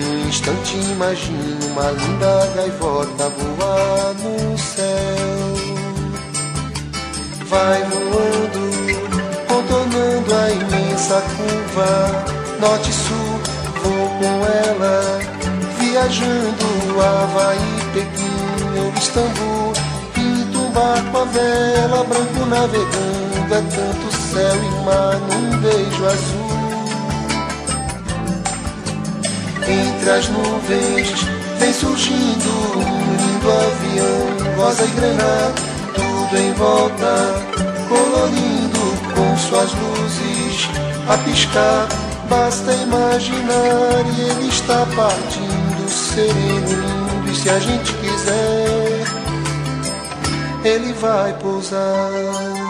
num instante imagino uma linda gaivota voar no céu. Vai voando, contornando a imensa curva, norte-sul, vou com ela, viajando Havaí, Pequim ou Istambul, pinto um barco a vela, branco navegando, é tanto céu e mar num beijo azul. Entre as nuvens vem surgindo um lindo avião, rosa e grana, tudo em volta, colorindo com suas luzes a piscar. Basta imaginar e ele está partindo, sereno, lindo, e se a gente quiser, ele vai pousar.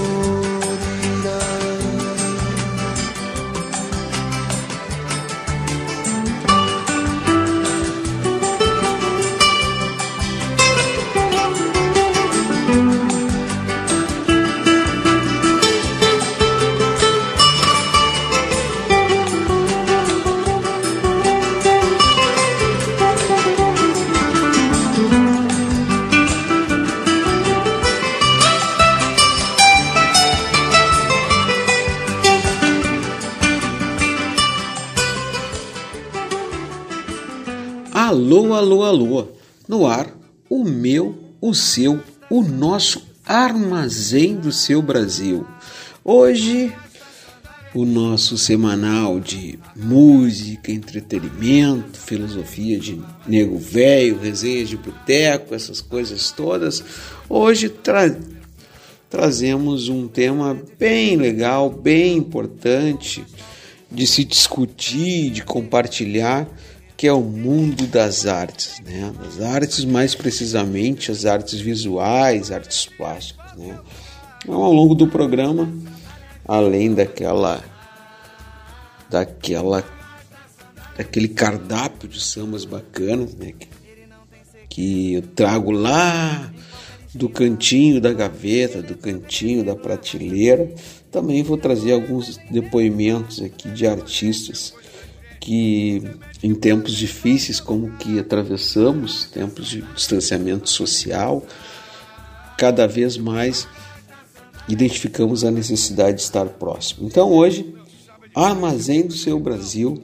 O seu, o nosso armazém do seu Brasil. Hoje, o nosso semanal de música, entretenimento, filosofia de nego velho, resenhas de boteco, essas coisas todas. Hoje tra trazemos um tema bem legal, bem importante de se discutir, de compartilhar, que é o mundo das artes, né? Das artes, mais precisamente as artes visuais, artes plásticas, né? Então, ao longo do programa, além daquela daquela daquele cardápio de sambas bacanas, né? Que, que eu trago lá do cantinho da gaveta, do cantinho da prateleira. Também vou trazer alguns depoimentos aqui de artistas que em tempos difíceis como que atravessamos, tempos de distanciamento social, cada vez mais identificamos a necessidade de estar próximo. Então hoje, Armazém do seu Brasil,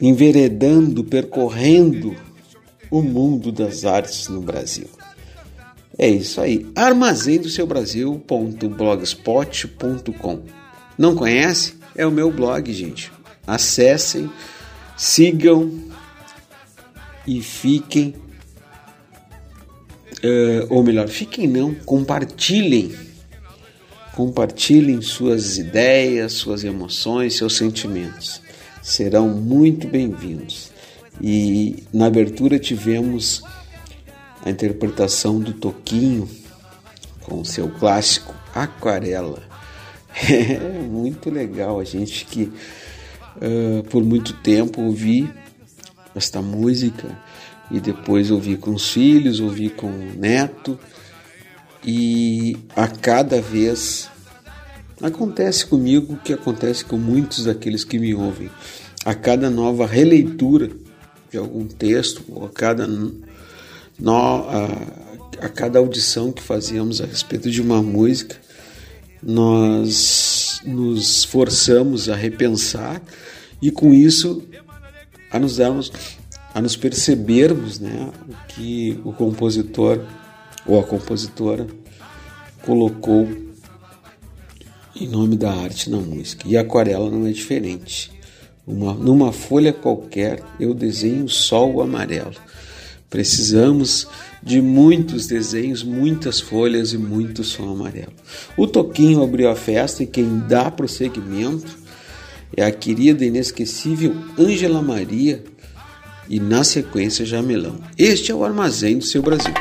enveredando, percorrendo o mundo das artes no Brasil. É isso aí. Armazém do seu Brasil.blogspot.com. Não conhece? É o meu blog, gente. Acessem, sigam e fiquem. Uh, ou melhor, fiquem não, compartilhem. Compartilhem suas ideias, suas emoções, seus sentimentos. Serão muito bem-vindos. E na abertura tivemos a interpretação do Toquinho com seu clássico Aquarela. É muito legal a gente que uh, por muito tempo ouvi esta música e depois ouvi com os filhos, ouvi com o neto e a cada vez acontece comigo o que acontece com muitos daqueles que me ouvem. A cada nova releitura de algum texto ou a cada nós, a, a cada audição que fazíamos a respeito de uma música, nós nos forçamos a repensar e com isso a nos darmos a nos percebermos né, o que o compositor ou a compositora colocou em nome da arte na música. E a aquarela não é diferente. Uma, numa folha qualquer eu desenho o sol amarelo. Precisamos de muitos desenhos, muitas folhas e muito som amarelo. O Toquinho abriu a festa e quem dá prosseguimento é a querida inesquecível Ângela Maria e na sequência Jamelão. Este é o armazém do seu Brasil.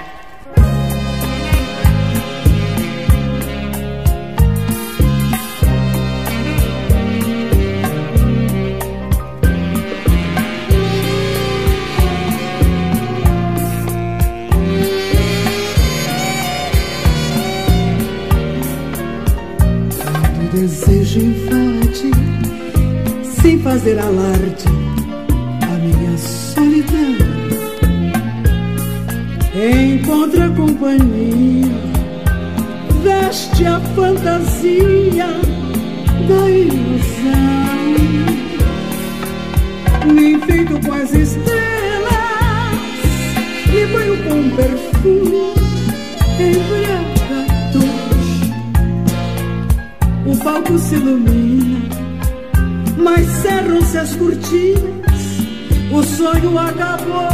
Acabou.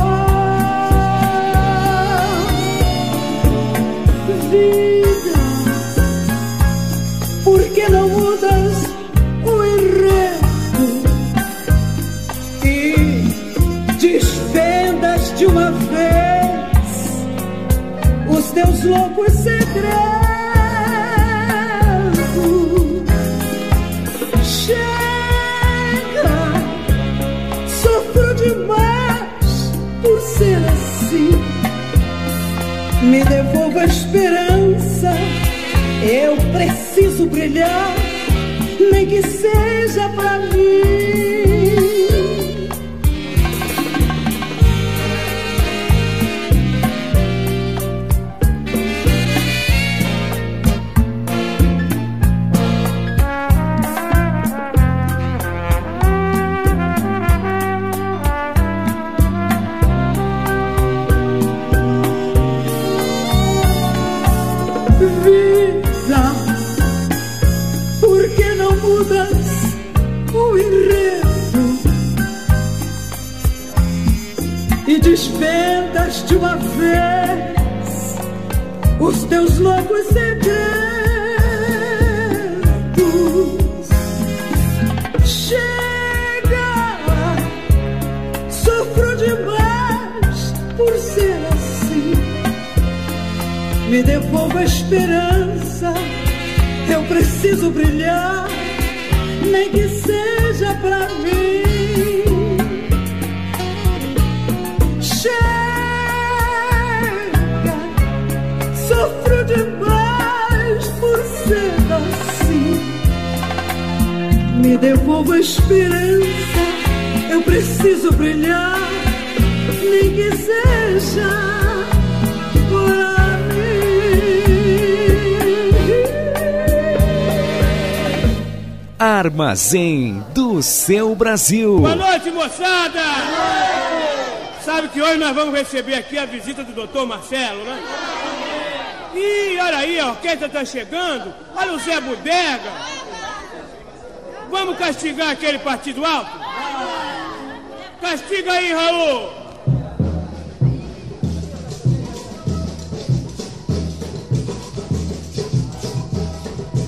Armazém do seu Brasil. Boa noite, moçada! Sabe que hoje nós vamos receber aqui a visita do doutor Marcelo, né? Ih, olha aí, a orquestra está chegando. Olha o Zé Bodega. Vamos castigar aquele partido alto? Castiga aí, Raul.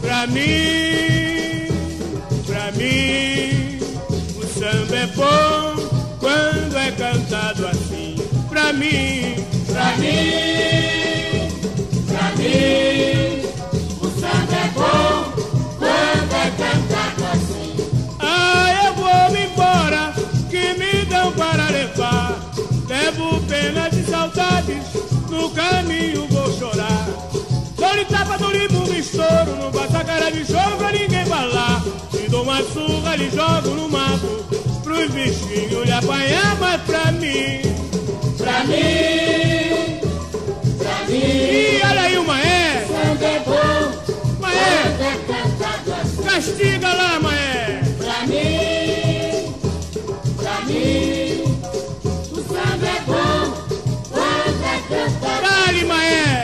Pra mim, Pra mim, pra mim, pra mim, o samba é bom quando é cantado assim. Ah, eu vou me embora, que me dão para levar. Levo pena de saudades, no caminho vou chorar. Dou de tapa do limbo, me estouro, não basta cara de jogo pra ninguém falar. Se dou uma surra, lhe jogo no mato, pros bichinhos lhe apanhar, mas pra mim, Castiga lá, Maé! Pra mim, pra mim, o samba é bom quando é cantado Dale, Maé!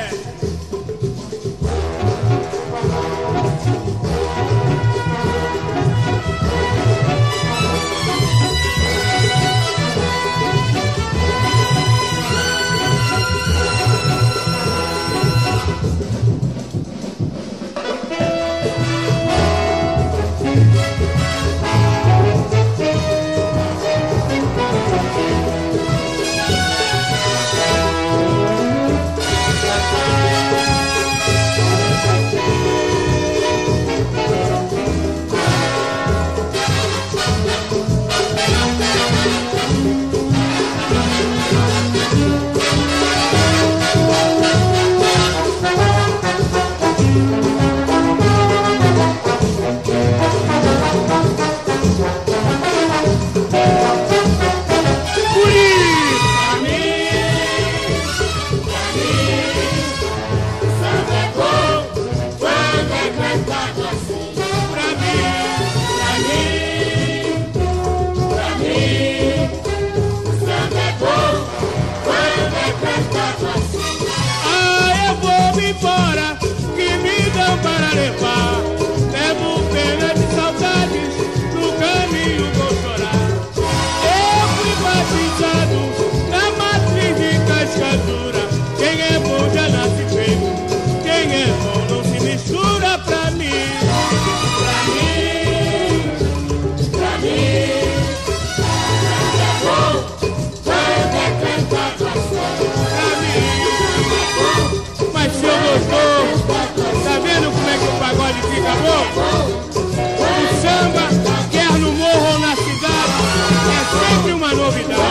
Novidade.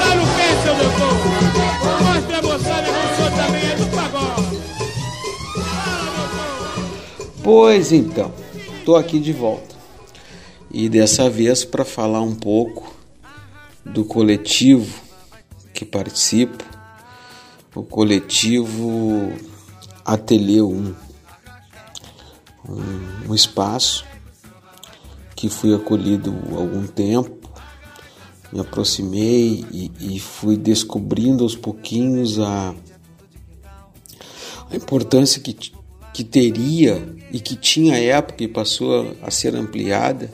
Tá no pé, seu doutor. Mostra a moçada que o senhor também é do pagode. Pois então, estou aqui de volta e dessa vez para falar um pouco do coletivo que participo, o coletivo Ateliê 1, um, um espaço que fui acolhido há algum tempo, me aproximei e, e fui descobrindo aos pouquinhos a, a importância que que teria e que tinha época e passou a ser ampliada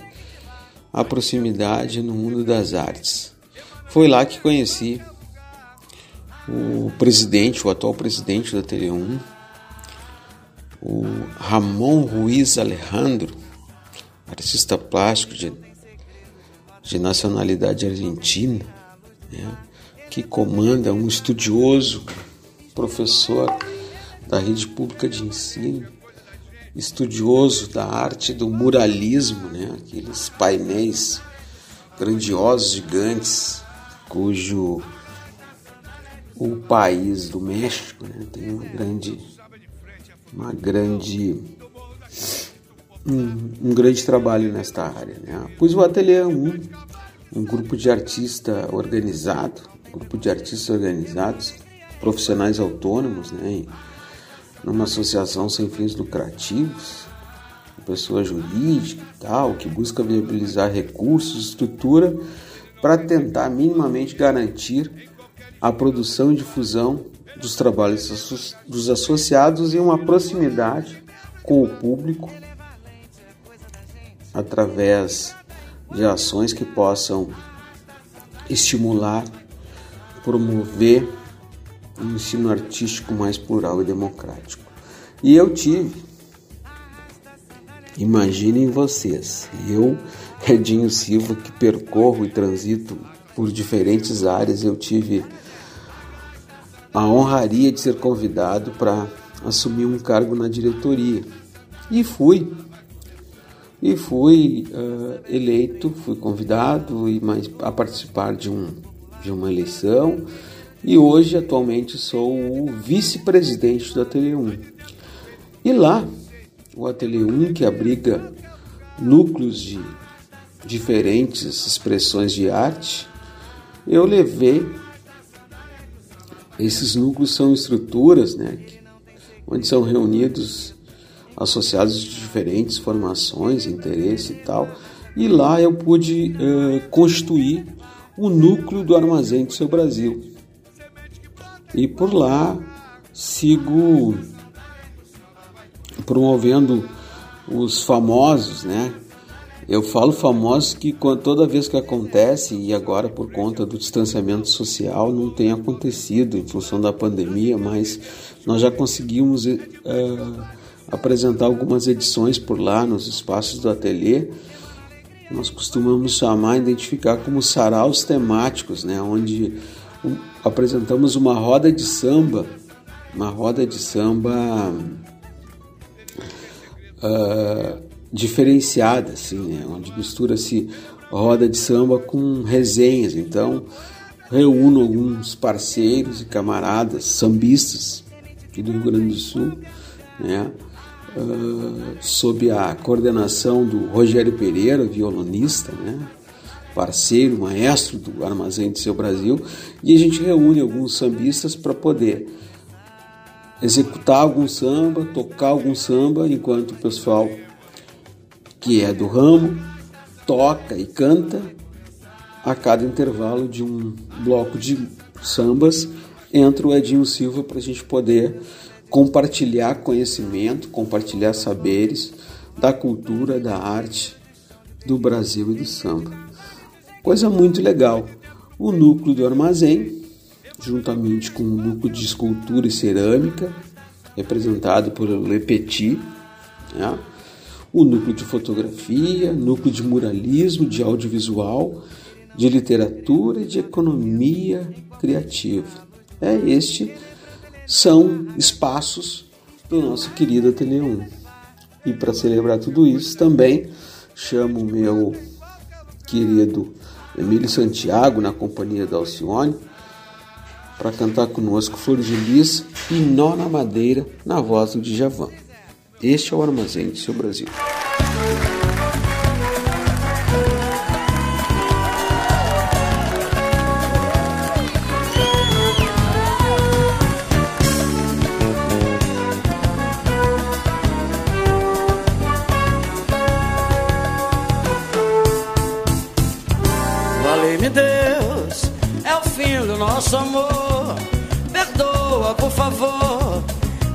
a proximidade no mundo das artes. Foi lá que conheci o presidente, o atual presidente da Tele1, o Ramon Ruiz Alejandro, artista plástico de, de nacionalidade argentina, né, que comanda um estudioso, professor da rede pública de ensino, estudioso da arte do muralismo, né, aqueles painéis grandiosos, gigantes, cujo o país do México né, tem uma grande uma grande um, um, grande trabalho nesta área. Né? Pois o Ateliê 1, um grupo de artista organizado, um grupo de artistas organizados, profissionais autônomos, né? numa associação sem fins lucrativos, pessoa jurídica e tal, que busca viabilizar recursos, estrutura para tentar minimamente garantir a produção e difusão dos trabalhos dos associados e uma proximidade com o público através de ações que possam estimular, promover um ensino artístico mais plural e democrático. E eu tive, imaginem vocês, eu, Redinho Silva, que percorro e transito por diferentes áreas, eu tive a honraria de ser convidado para assumir um cargo na diretoria. E fui. E fui uh, eleito, fui convidado e mais a participar de, um, de uma eleição. E hoje, atualmente, sou o vice-presidente do Ateliê 1. E lá, o Ateliê 1, que abriga núcleos de diferentes expressões de arte, eu levei esses núcleos são estruturas né, onde são reunidos associados de diferentes formações, interesse e tal. E lá eu pude uh, constituir o núcleo do Armazém do Seu Brasil. E por lá sigo promovendo os famosos, né? Eu falo famosos que toda vez que acontece, e agora por conta do distanciamento social não tem acontecido em função da pandemia, mas nós já conseguimos uh, apresentar algumas edições por lá nos espaços do ateliê. Nós costumamos chamar, identificar como saraus temáticos, né? onde apresentamos uma roda de samba, uma roda de samba. Uh, diferenciada, assim, né? onde mistura-se roda de samba com resenhas. Então, reúno alguns parceiros e camaradas sambistas aqui do Rio Grande do Sul, né? Uh, sob a coordenação do Rogério Pereira, violonista, né? parceiro, maestro do Armazém de Seu Brasil, e a gente reúne alguns sambistas para poder executar algum samba, tocar algum samba, enquanto o pessoal que é do ramo, toca e canta a cada intervalo de um bloco de sambas entra o Edinho Silva para a gente poder compartilhar conhecimento, compartilhar saberes da cultura, da arte do Brasil e do samba. Coisa muito legal. O núcleo do armazém, juntamente com o núcleo de escultura e cerâmica, representado por Le Petit, né? o núcleo de fotografia, núcleo de muralismo, de audiovisual, de literatura e de economia criativa. É este são espaços do nosso querido Ateliê 1. E para celebrar tudo isso, também chamo o meu querido Emílio Santiago, na companhia da Alcione, para cantar conosco Flor de Lis e Nó na Madeira, na voz do Djavan. Este é o Armazém do seu Brasil. Nosso amor. Perdoa, por favor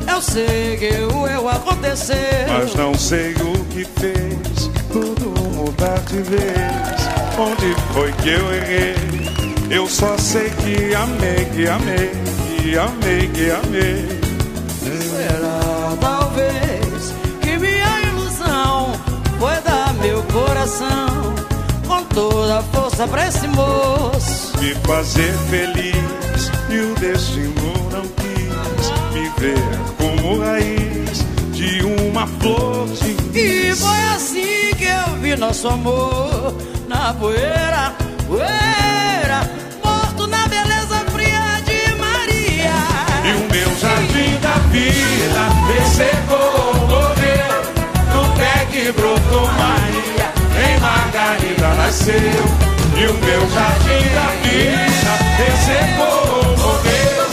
Eu sei que o eu aconteceu. Mas não sei o que fez tudo mudar de vez. Onde foi que eu errei? Eu só sei que amei, que amei, que amei, que amei. Será talvez que minha ilusão foi dar meu coração com toda a força pra esse moço. Me fazer feliz. E o destino não quis me ver como raiz de uma flor de E foi assim que eu vi nosso amor na poeira, poeira, morto na beleza fria de Maria. E o meu jardim da vida ressecou, morreu No pé que brotou Maria Em Margarida nasceu E o meu jardim da vida ressecou, morreu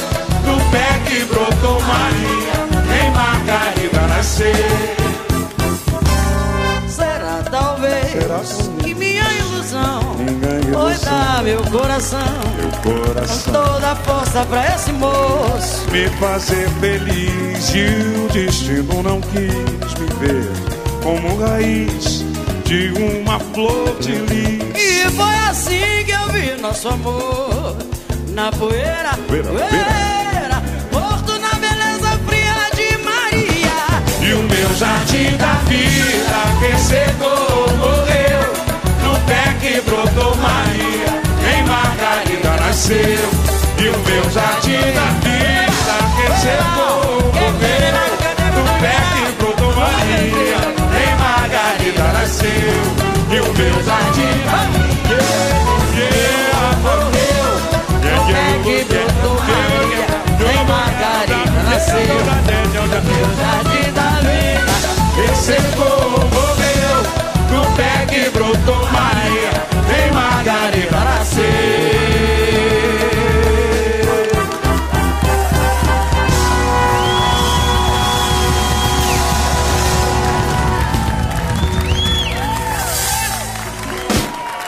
No pé que brotou Maria Em Margarida nasceu Será talvez Será que minha ilusão foi dar meu coração Meu com coração toda a força pra esse moço. me fazer feliz e o destino não quis me ver como raiz de uma flor de lis. E foi assim que eu vi nosso amor na poeira, Poeira, poeira, morto na beleza fria de Maria. E o meu jardim da vida ressecou, morreu no pé que brotou Maria, em Margarida nasceu. E o meu jardim da vida ressecou, morreu no pé que brotou Maria, em Margarida nasceu. E o meu jardim. Da vida yeah, morreu, yeah, yeah, que brotou Maria, em Margarida nasceu. Jardim da vida. Ressecou, morreu. No pé que brotou Maria Em Margarida nasceu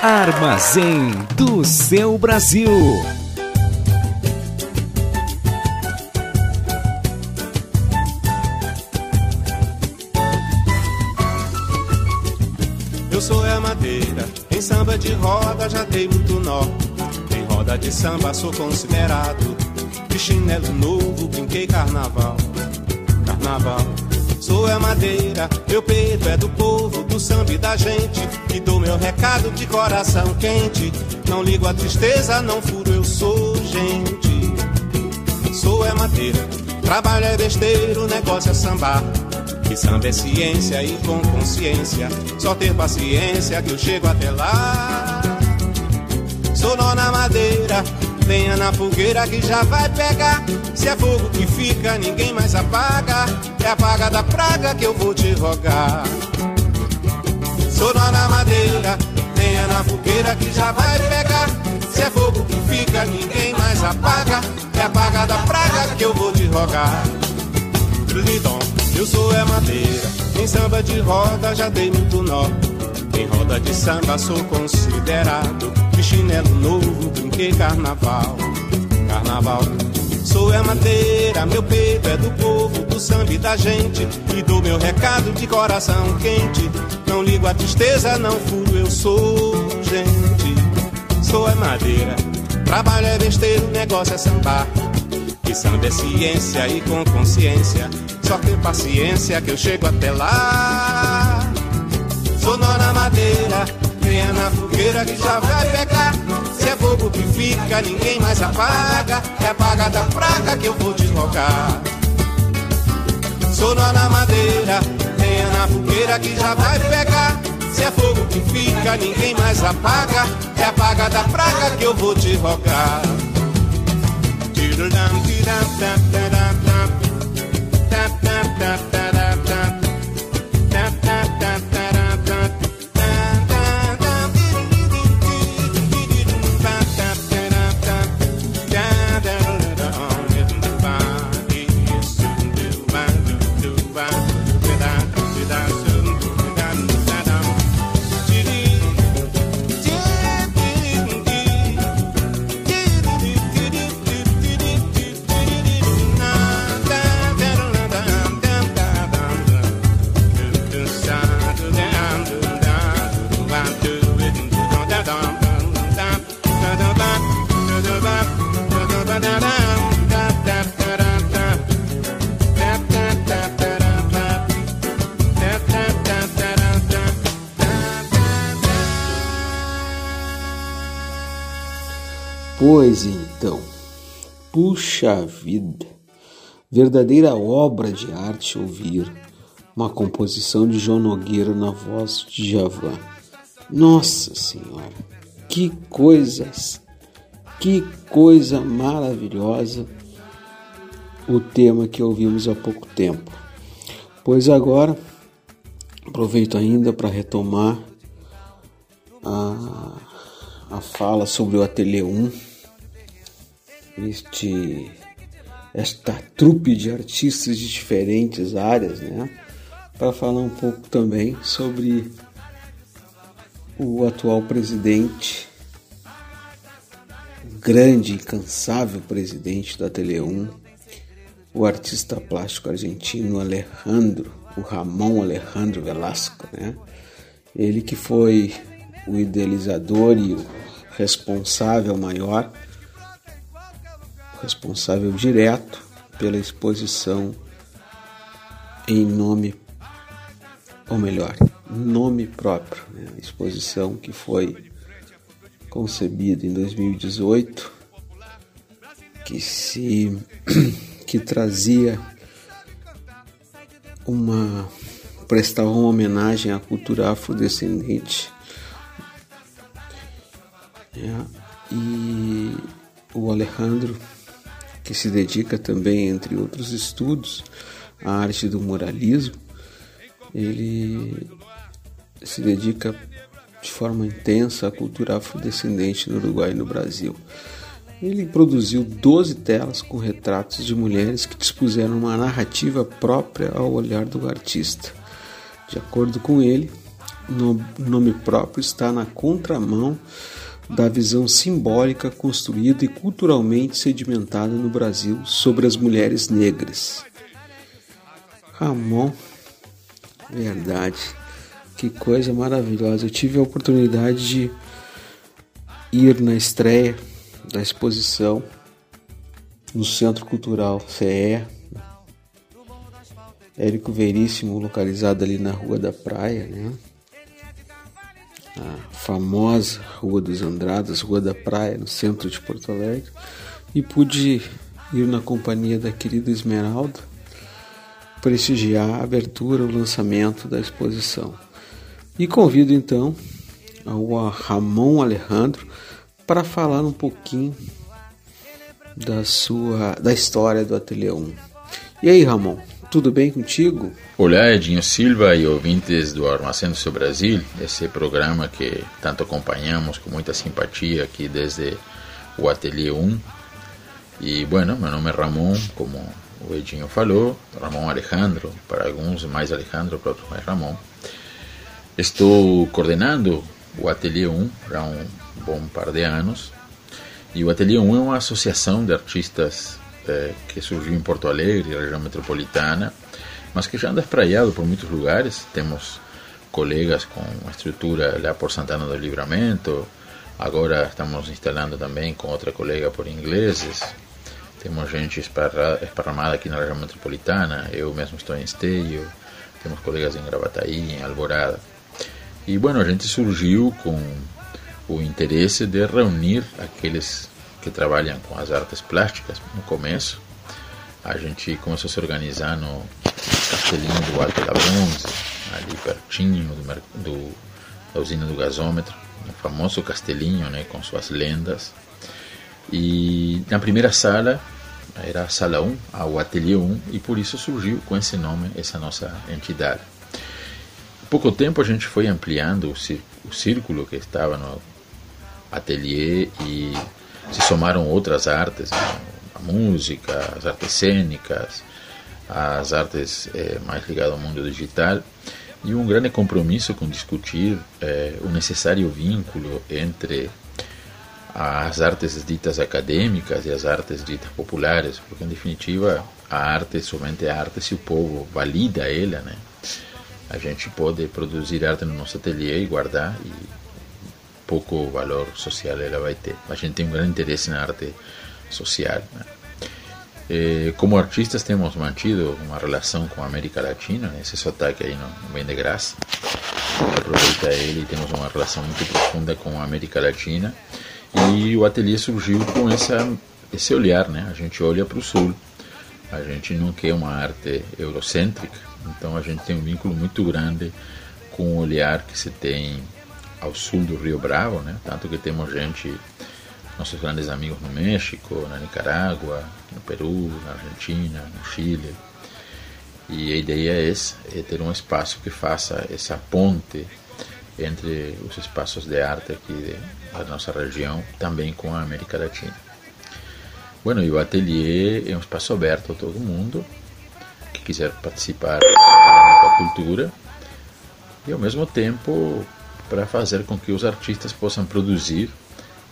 Armazém do seu Brasil. Eu sou é madeira, em samba de roda já dei muito nó. Em roda de samba sou considerado. De chinelo novo brinquei carnaval. Carnaval. Sou é madeira, meu peito é do povo, do samba e da gente. E dou meu recado de coração quente. Não ligo a tristeza, não furo, eu sou gente. Sou é madeira, trabalho é besteira, o negócio é sambar. Que samba é ciência e com consciência. Só ter paciência que eu chego até lá. Sou nó na madeira, lenha na fogueira que já vai pegar. Se é fogo que fica, ninguém mais apaga. É a paga da praga que eu vou te rogar. Sou nó na madeira, lenha na fogueira que já vai pegar. Se é fogo que fica, ninguém mais apaga. É a paga da praga que eu vou te rogar. Lidom, eu sou é madeira, em samba de roda já dei muito nó. Em roda de samba sou considerado, de chinelo novo brinquei carnaval. Carnaval, sou é madeira, meu peito é do povo, do samba e da gente. E dou meu recado de coração quente. Não ligo a tristeza, não furo, eu sou gente. Sou é madeira, trabalho é besteira, o negócio é sambar. Que samba é ciência e com consciência. Só ter paciência que eu chego até lá. Na madeira, lenha na fogueira que já vai pegar. Se é bobo que fica, ninguém mais apaga. É a da praga que eu vou deslocar. Sou nó na madeira, lenha na fogueira que já vai pegar. Se é fogo que fica, ninguém mais apaga. É a da praga que eu vou te rogar. Tiram, tiram, tiram, tiram, tiram, tiram, tiram, Pois então, puxa vida, verdadeira obra de arte ouvir uma composição de João Nogueira na voz de Javan. Nossa Senhora, que coisas, que coisa maravilhosa o tema que ouvimos há pouco tempo. Pois agora aproveito ainda para retomar a, a fala sobre o Ateliê 1, este, esta trupe de artistas de diferentes áreas, né? Para falar um pouco também sobre o atual presidente, o grande e incansável presidente do Ateliê 1, o artista plástico argentino Alejandro, o Ramon Alejandro Velasco, né? Ele que foi o idealizador e o responsável maior, responsável direto pela exposição em nome, ou melhor, nome próprio, né? exposição que foi concebida em 2018, que se que trazia uma prestava uma homenagem à cultura afrodescendente é, e o Alejandro que se dedica também entre outros estudos à arte do moralismo ele se dedica de forma intensa à cultura afrodescendente no Uruguai e no Brasil. Ele produziu 12 telas com retratos de mulheres que dispuseram uma narrativa própria ao olhar do artista. De acordo com ele, o nome próprio está na contramão da visão simbólica construída e culturalmente sedimentada no Brasil sobre as mulheres negras. Ramon, verdade, que coisa maravilhosa. Eu tive a oportunidade de ir na estreia da exposição no Centro Cultural CE, Érico Veríssimo, localizado ali na Rua da Praia, né? A famosa Rua dos Andradas, Rua da Praia, no centro de Porto Alegre, e pude ir na companhia da querida Esmeralda prestigiar a abertura, o lançamento da exposição. E convido então ao Ramon Alejandro para falar um pouquinho da sua da história do Ateliê 1. E aí, Ramon, tudo bem contigo? Olá, Edinho Silva e ouvintes do Armazém do Seu Brasil, esse programa que tanto acompanhamos com muita simpatia aqui desde o Ateliê 1. E, bueno, meu nome é Ramon, como o Edinho falou, Ramon Alejandro, para alguns mais Alejandro, para outros mais Ramon. Estou coordenando o Ateliê 1 há um bom par de anos. E o Ateliê 1 é uma associação de artistas eh, que surgiu em Porto Alegre, região metropolitana, mas que já anda espraiado por muitos lugares. Temos colegas com estrutura lá por Santana do Livramento, agora estamos instalando também com outra colega por ingleses. Temos gente esparramada aqui na região metropolitana, eu mesmo estou em Esteio, temos colegas em Gravataí, em Alvorada. E, bueno, a gente surgiu com o interesse de reunir aqueles que trabalham com as artes plásticas no começo. A gente começou a se organizar no Castelinho do Alto da Bronze, ali pertinho do, do, da usina do gasômetro, o famoso Castelinho, né, com suas lendas. E na primeira sala era a sala 1, o ateliê 1, e por isso surgiu com esse nome essa nossa entidade. Em pouco tempo a gente foi ampliando o, círculo que estava no ateliê e se somaram outras artes, né? a música, as artes cênicas, as artes eh, mais ligadas ao mundo digital e um grande compromisso com discutir eh, o necessário vínculo entre as artes ditas acadêmicas e as artes ditas populares, porque em definitiva a arte somente é arte se o povo valida ela, né? A gente pode produzir arte no nosso ateliê e guardar e pouco valor social ela vai ter. A gente tem um grande interesse na arte social. Né? Como artistas temos mantido uma relação com a América Latina, né? esse sotaque aí não, não vem de graça. Aproveita ele e temos uma relação muito profunda com a América Latina E o ateliê surgiu com essa, esse olhar, né? A gente olha para o sul, a gente não quer uma arte eurocêntrica, então a gente tem um vínculo muito grande com o olhar que se tem ao sul do Rio Bravo, né? Tanto que temos gente, nossos grandes amigos no México, na Nicarágua, no Peru, na Argentina, no Chile. E a ideia é, é ter um espaço que faça essa ponte entre os espaços de arte aqui da nossa região, também com a América Latina. Bueno, e o ateliê é um espaço aberto a todo mundo que quiser participar da cultura e ao mesmo tempo para fazer com que os artistas possam produzir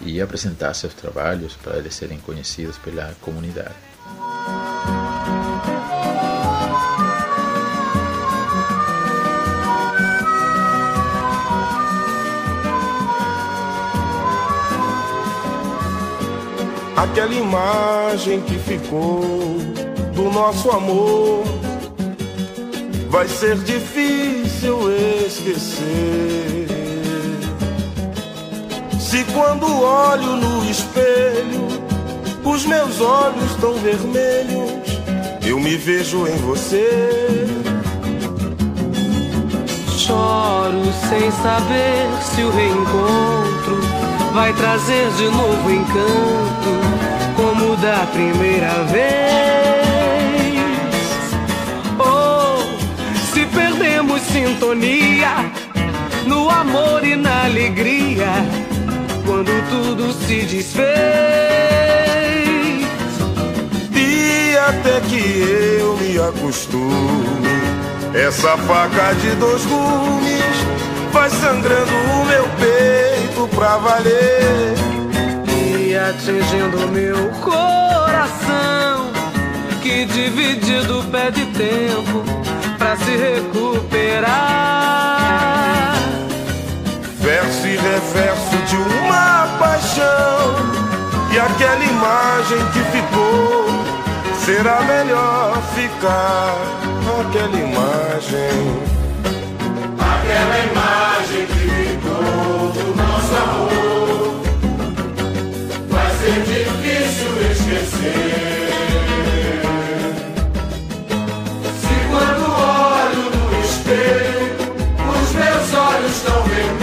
e apresentar seus trabalhos para eles serem conhecidos pela comunidade. Aquela imagem que ficou do nosso amor vai ser difícil esquecer. Se quando olho no espelho, os meus olhos tão vermelhos, eu me vejo em você. Choro sem saber se o reencontro vai trazer de novo encanto, como da primeira vez. Oh, se perdemos sintonia no amor e na alegria, quando tudo se desfez. E até que eu me acostume, essa faca de dois gumes vai sangrando o meu peito pra valer. E atingindo meu coração, que dividido pede tempo pra se recuperar. Verso e reverso de uma paixão, e aquela imagem que ficou, será melhor ficar aquela imagem. Aquela imagem que ficou do nosso amor vai ser difícil esquecer. Se quando olho no espelho, os meus olhos estão vermelhos,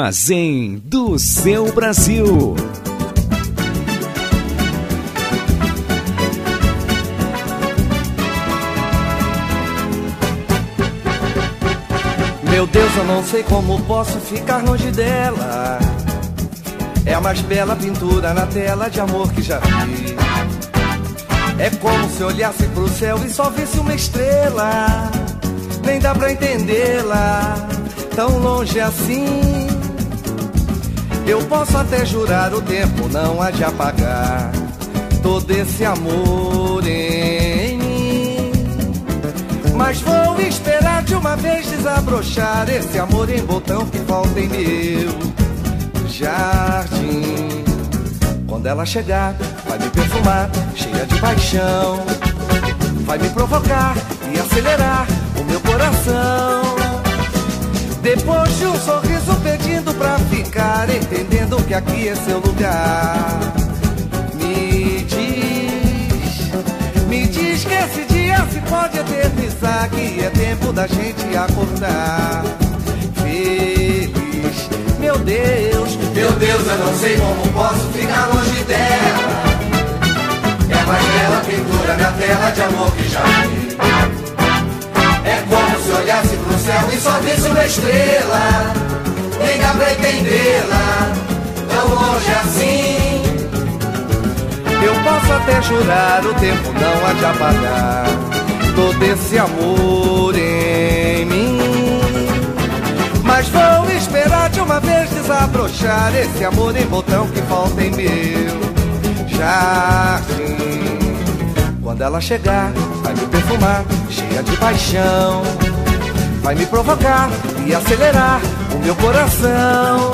Armazém do seu Brasil. Meu Deus, eu não sei como posso ficar longe dela. É a mais bela pintura na tela de amor que já vi. É como se olhasse pro céu e só visse uma estrela. Nem dá pra entendê-la, tão longe assim. Eu posso até jurar, o tempo não há de apagar todo esse amor em mim. Mas vou esperar de uma vez desabrochar esse amor em botão que falta em meu jardim. Quando ela chegar, vai me perfumar, cheia de paixão. Vai me provocar e acelerar o meu coração. Depois de um sorriso pra ficar, entendendo que aqui é seu lugar. Me diz, me diz que esse dia se pode eternizar, que é tempo da gente acordar. Feliz, meu Deus, meu Deus, eu não sei como posso ficar longe dela. É mais bela pintura na tela de amor que já vi. É como se olhasse pro céu e só visse uma estrela. Nem dá pra entendê-la, tão longe assim. Eu posso até jurar, o tempo não há de apagar todo esse amor em mim. Mas vou esperar de uma vez desabrochar esse amor em botão que falta em meu jardim. Quando ela chegar, vai me perfumar, cheia de paixão. Vai me provocar e acelerar meu coração.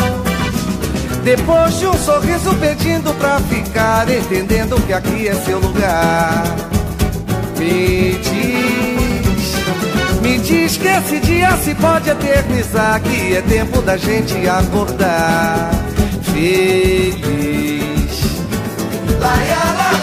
Depois de um sorriso pedindo pra ficar, entendendo que aqui é seu lugar. Me diz, me diz que esse dia se pode eternizar, que é tempo da gente acordar. Feliz. Laia,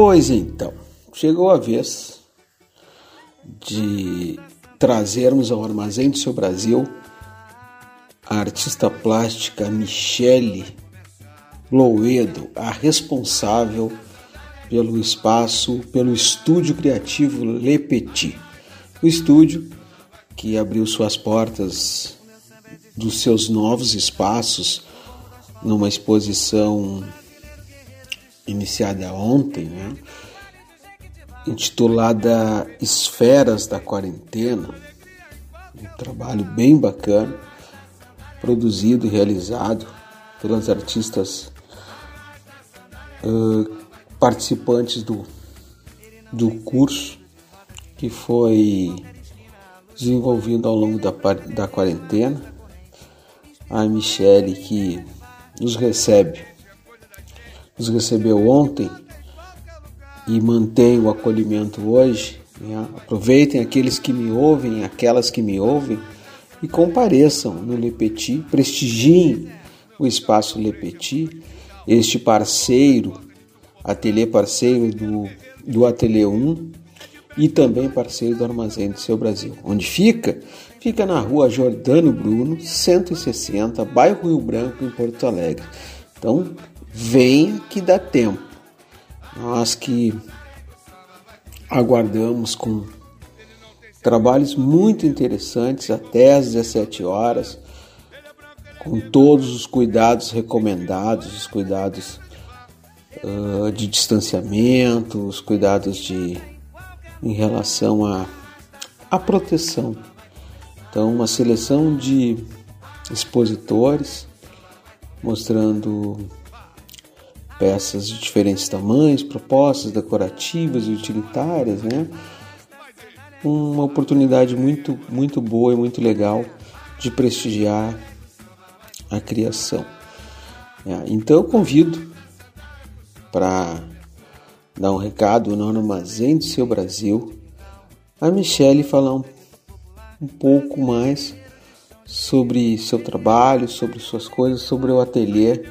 Pois então, chegou a vez de trazermos ao Armazém do Seu Brasil a artista plástica Michele Louedo, a responsável pelo espaço, pelo estúdio criativo Le Petit. O estúdio que abriu suas portas dos seus novos espaços numa exposição iniciada ontem, né? intitulada Esferas da Quarentena, um trabalho bem bacana, produzido e realizado pelas artistas uh, participantes do, do curso que foi desenvolvido ao longo da, da quarentena. A Michele que nos recebe, nos recebeu ontem e mantém o acolhimento hoje. Né? Aproveitem aqueles que me ouvem, aquelas que me ouvem e compareçam no Le Petit, prestigiem o espaço Le Petit, este parceiro, ateliê parceiro do, do Ateliê 1 e também parceiro do Armazém do Seu Brasil. Onde fica? Fica na rua Jordano Bruno, 160, bairro Rio Branco, em Porto Alegre. Então, venha que dá tempo. Nós que aguardamos com trabalhos muito interessantes até às 17 horas, com todos os cuidados recomendados, os cuidados uh, de distanciamento, os cuidados de em relação à a, a proteção. Então, uma seleção de expositores mostrando peças de diferentes tamanhos, propostas decorativas e utilitárias, né? Uma oportunidade muito, muito boa e muito legal de prestigiar a criação. É, então eu convido para dar um recado no Armazém do Seu Brasil a Michele falar um, um pouco mais sobre seu trabalho, sobre suas coisas, sobre o ateliê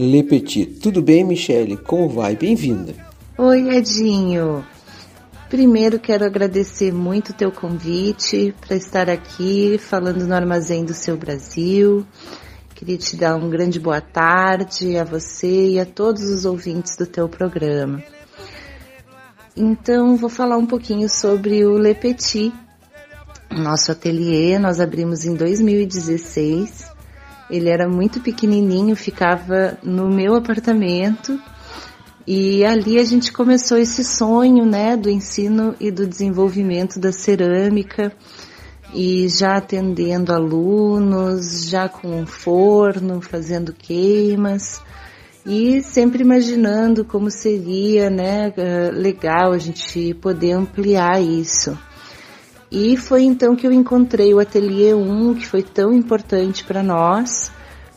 Le Petit. Tudo bem, Michele? Como vai? Bem-vinda. Oi, Edinho. Primeiro quero agradecer muito o teu convite para estar aqui falando no Armazém do Seu Brasil. Queria te dar um grande boa tarde a você e a todos os ouvintes do teu programa. Então, vou falar um pouquinho sobre o Le Petit. Nosso ateliê nós abrimos em 2016 Ele era muito pequenininho, ficava no meu apartamento. E ali a gente começou esse sonho, né, do ensino e do desenvolvimento da cerâmica. E já atendendo alunos, já com um forno, fazendo queimas. E sempre imaginando como seria, né, eh, legal a gente poder ampliar isso. E foi então que eu encontrei o Ateliê 1, que foi tão importante para nós,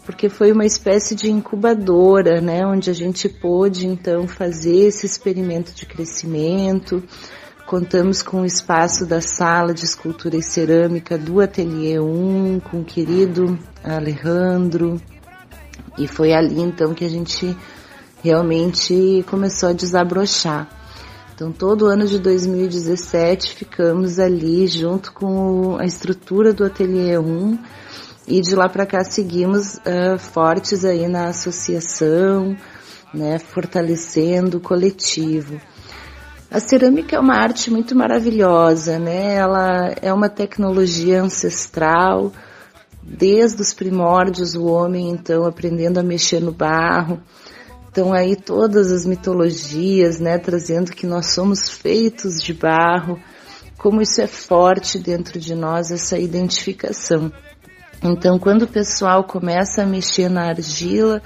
porque foi uma espécie de incubadora, né, onde a gente pôde então fazer esse experimento de crescimento. Contamos com o espaço da sala de escultura e cerâmica do Ateliê 1, com o querido Alejandro, e foi ali então que a gente realmente começou a desabrochar. Então, todo ano de 2017 ficamos ali junto com a estrutura do Ateliê 1 e de lá para cá seguimos uh, fortes aí na associação, né, fortalecendo o coletivo. A cerâmica é uma arte muito maravilhosa, né? Ela é uma tecnologia ancestral, desde os primórdios o homem então aprendendo a mexer no barro. Então aí todas as mitologias, né, trazendo que nós somos feitos de barro, como isso é forte dentro de nós essa identificação. Então quando o pessoal começa a mexer na argila,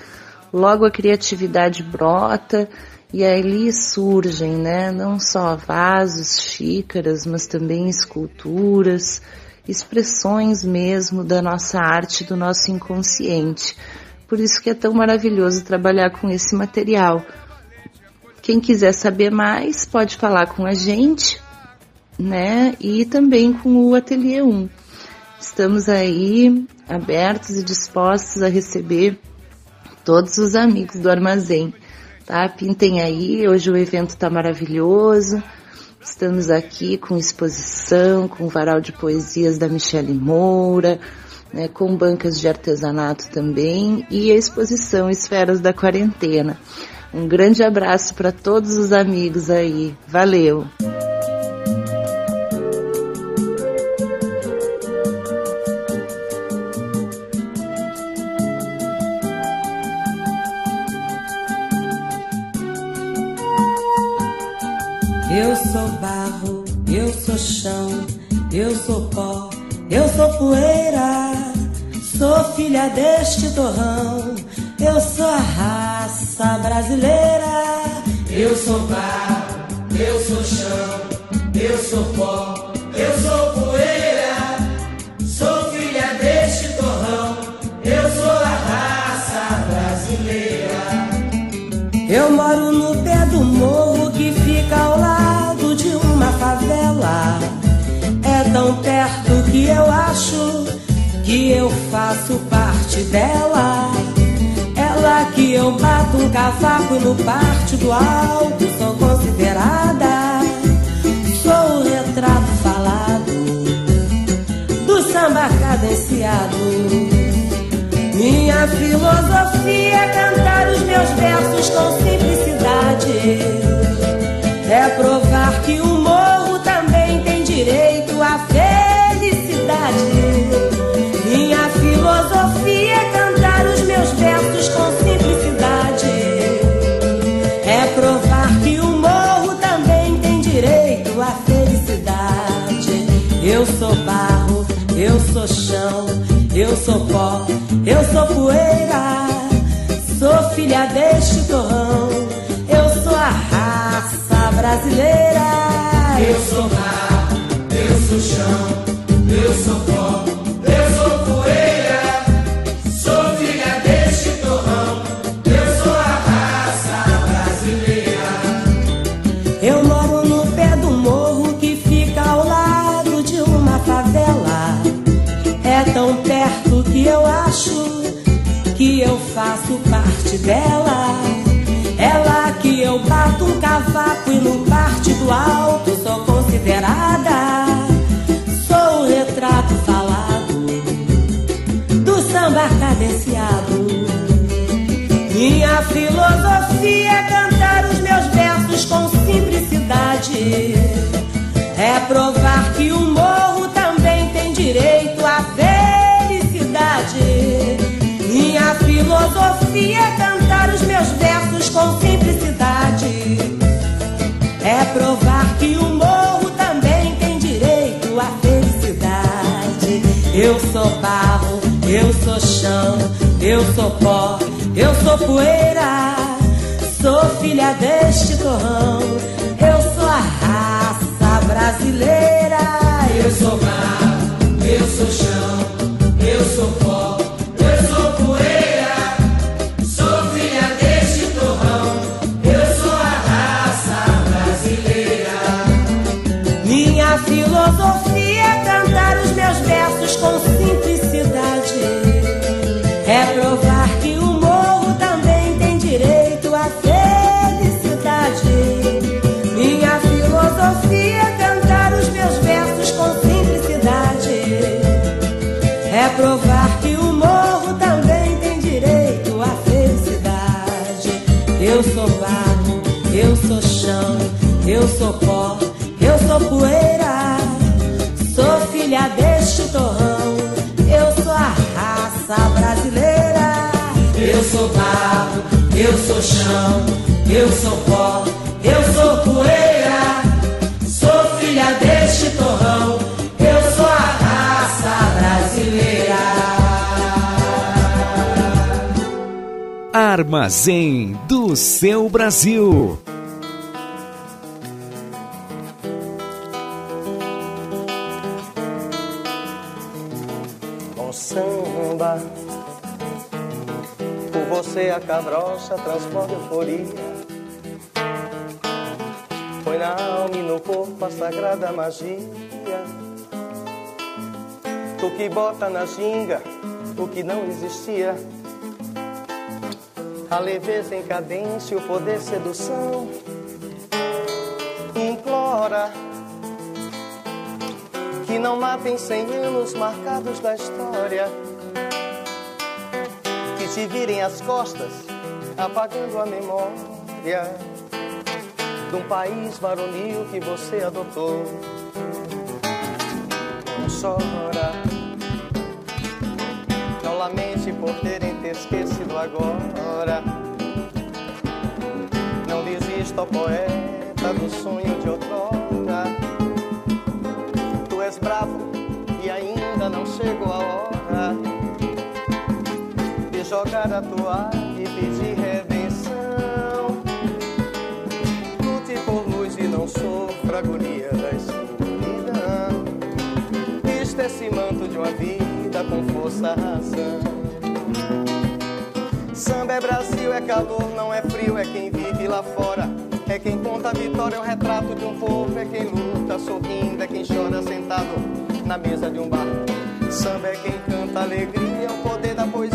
logo a criatividade brota e ali surgem, né, não só vasos, xícaras, mas também esculturas, expressões mesmo da nossa arte, do nosso inconsciente. Por isso que é tão maravilhoso trabalhar com esse material. Quem quiser saber mais, pode falar com a gente, né? E também com o Ateliê 1. Estamos aí abertos e dispostos a receber todos os amigos do armazém, tá? Pintem aí, hoje o evento está maravilhoso. Estamos aqui com exposição, com varal de poesias da Michele Moura, né, com bancas de artesanato também e a exposição Esferas da Quarentena. Um grande abraço para todos os amigos aí. Valeu! Eu sou barro, eu sou chão, eu sou pó, eu sou poeira, sou filha deste torrão, eu sou a raça brasileira. Eu sou barro, eu sou chão, eu sou pó, eu sou poeira, sou filha deste torrão, eu sou a raça brasileira. Eu moro no pé do morro que fica ao lado de uma favela. É tão perto que eu acho que eu faço parte dela. Ela que eu bato um cavaco no parte do alto, sou considerada. Sou o retrato falado do samba cadenciado. Minha filosofia é cantar os meus versos com simplicidade. É provar que o Eu sou barro, eu sou chão, eu sou pó, eu sou poeira, sou filha deste torrão, eu sou a raça brasileira. Eu sou mar, eu sou chão, eu sou pó, parte dela. Ela que eu bato um cavaco e no parte do alto sou considerada. Sou o retrato falado do samba cadenciado. Minha filosofia é cantar os meus versos com simplicidade. É provar que o morro também tem direito à felicidade filosofia é cantar os meus versos com simplicidade. É provar que o morro também tem direito à felicidade. Eu sou barro, eu sou chão, eu sou pó, eu sou poeira. Sou filha deste torrão, eu sou a raça brasileira. Eu sou barro, eu sou chão. Eu sou chão, eu sou pó, eu sou poeira. Sou filha deste torrão, eu sou a raça brasileira. Armazém do seu Brasil. Samba, você a cabrocha transborda euforia. Põe na alma e no corpo a sagrada magia. Tu que bota na ginga o que não existia. A leveza em cadência, o poder sedução. Implora que não matem cem anos marcados da história. Te virem as costas, apagando a memória de um país varonil que você adotou. Não chora, não lamente por terem te esquecido agora. Não desista, ó poeta, do sonho de outrora. Tu és bravo e ainda não chegou a hora jogar a toalha e pedir redenção. Lute por luz e não sofra agonia da escuridão. Vista esse manto de uma vida com força razão. Samba é Brasil, é calor, não é frio, é quem vive lá fora. É quem conta a vitória, é o retrato de um povo. É quem luta sorrindo, é quem chora sentado na mesa de um bar. Samba é quem canta alegria, é o poder da poesia.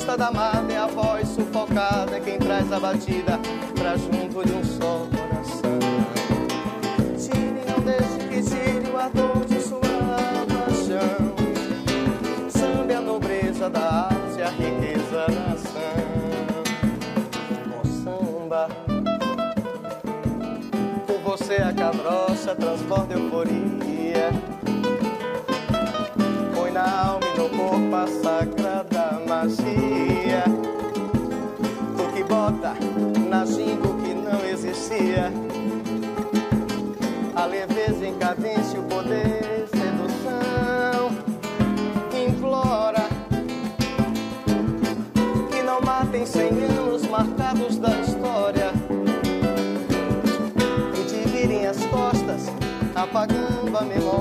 A conquista da amada é a voz sufocada. É quem traz a batida pra junto de um só coração. Tire, não deixe que tire o ardor de sua paixão. É a nobreza da arte, a riqueza da nação. O samba, por você a cabrocha transborda euforia. Põe na alma e no corpo a sagrada magia. Tu que bota na ginga o que não existia. A leveza em cadência, o poder, sedução. Implora que não matem cem anos marcados da história. E te virem as costas, apagando a memória.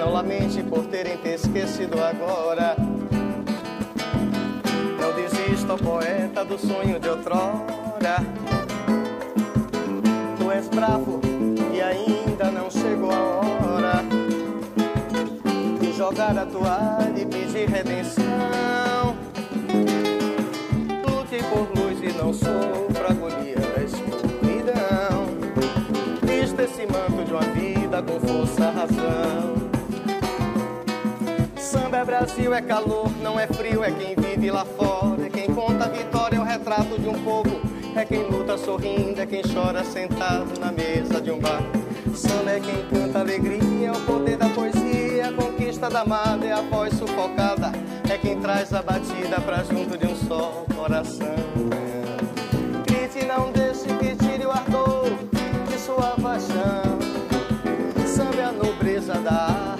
Não lamente por terem te esquecido agora. Não desista, poeta, do sonho de outrora. Tu és bravo e ainda não chegou a hora de jogar a toalha e pedir redenção. Lute por luz e não sofra agonia da escuridão. Vista esse manto de uma vida com força, razão é Brasil, é calor, não é frio, é quem vive lá fora, é quem conta a vitória, é o retrato de um povo, é quem luta sorrindo, é quem chora sentado na mesa de um bar. Samba é quem canta alegria, é o poder da poesia, a conquista da amada é a voz sufocada, é quem traz a batida pra junto de um só coração. Grite, não deixe que tire o ardor de sua paixão. Samba é a nobreza da arte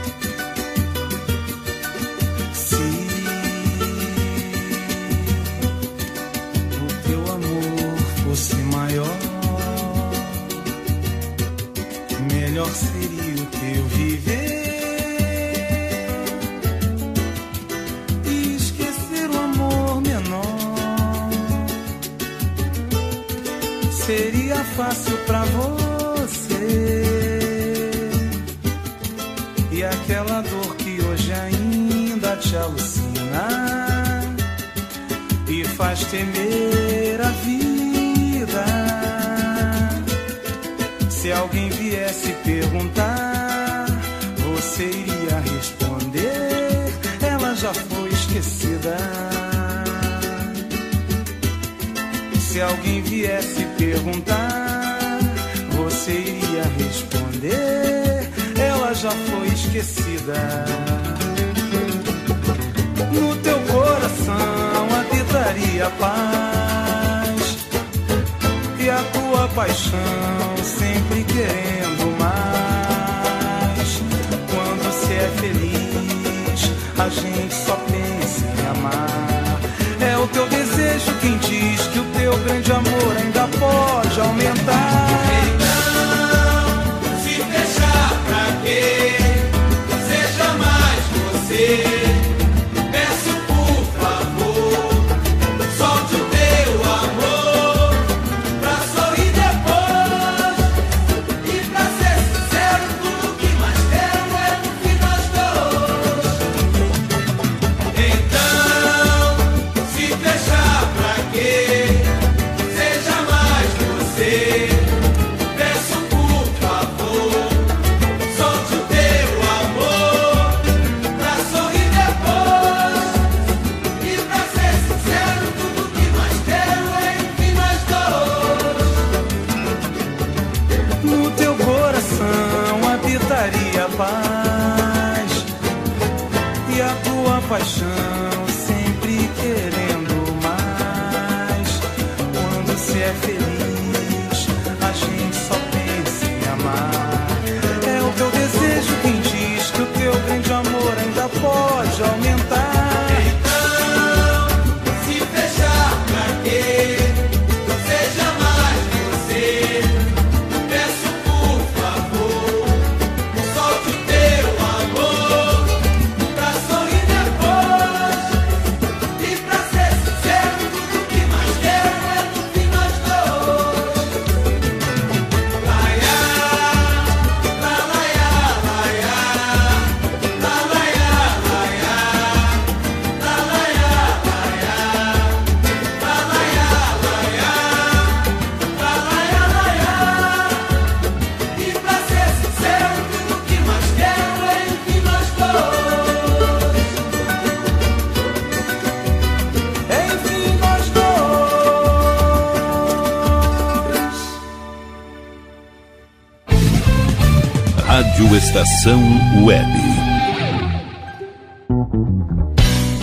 Estação Web.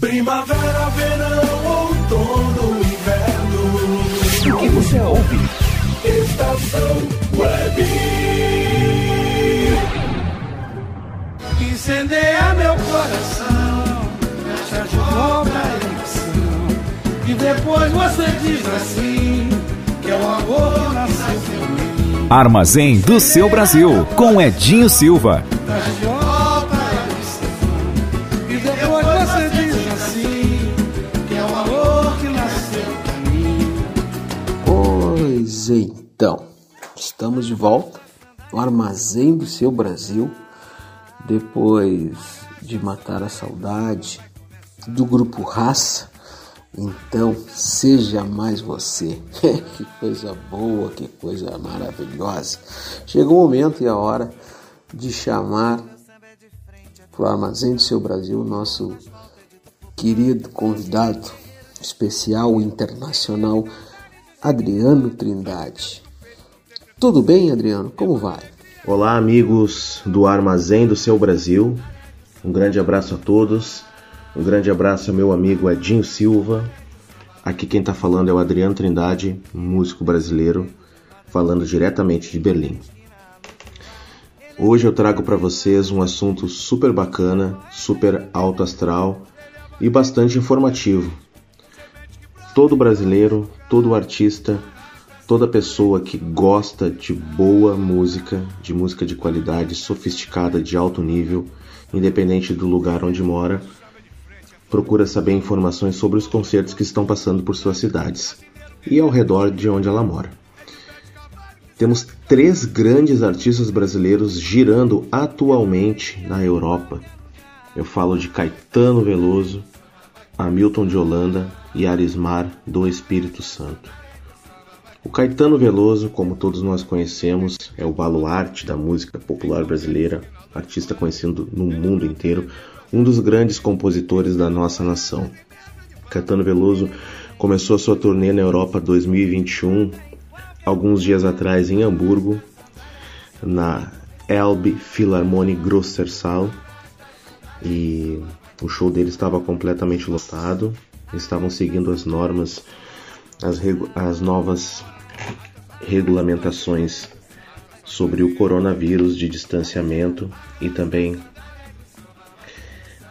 Primavera, verão, outono, inverno. O que você ouve? Estação Web. Incendeia meu coração, te ajudou pra emoção. E depois você diz assim, que é o amor nasceu. Armazém do seu Brasil, com Edinho Silva. Te ajudou pra Pois então, estamos de volta no Armazém do Seu Brasil, depois de matar a saudade do grupo Raça. Então, seja mais você. que coisa boa, que coisa maravilhosa. Chegou o momento e a hora de chamar para o Armazém do Seu Brasil nosso querido convidado especial internacional, Adriano Trindade. Tudo bem, Adriano? Como vai? Olá, amigos do Armazém do Seu Brasil. Um grande abraço a todos. Um grande abraço ao meu amigo Edinho Silva. Aqui quem está falando é o Adriano Trindade, músico brasileiro, falando diretamente de Berlim. Hoje eu trago para vocês um assunto super bacana, super alto astral e bastante informativo. Todo brasileiro, todo artista, toda pessoa que gosta de boa música, de música de qualidade, sofisticada, de alto nível, independente do lugar onde mora, procura saber informações sobre os concertos que estão passando por suas cidades e ao redor de onde ela mora. Temos três grandes artistas brasileiros girando atualmente na Europa. Eu falo de Caetano Veloso, Hamilton de Holanda e Arismar do Espírito Santo. O Caetano Veloso, como todos nós conhecemos, é o baluarte da música popular brasileira, artista conhecido no mundo inteiro, um dos grandes compositores da nossa nação. Caetano Veloso começou sua turnê na Europa 2021 alguns dias atrás em Hamburgo, na Elbe Philharmonic Grosser Saal, e o show dele estava completamente lotado. Estavam seguindo as normas, as, as novas regulamentações sobre o coronavírus de distanciamento e também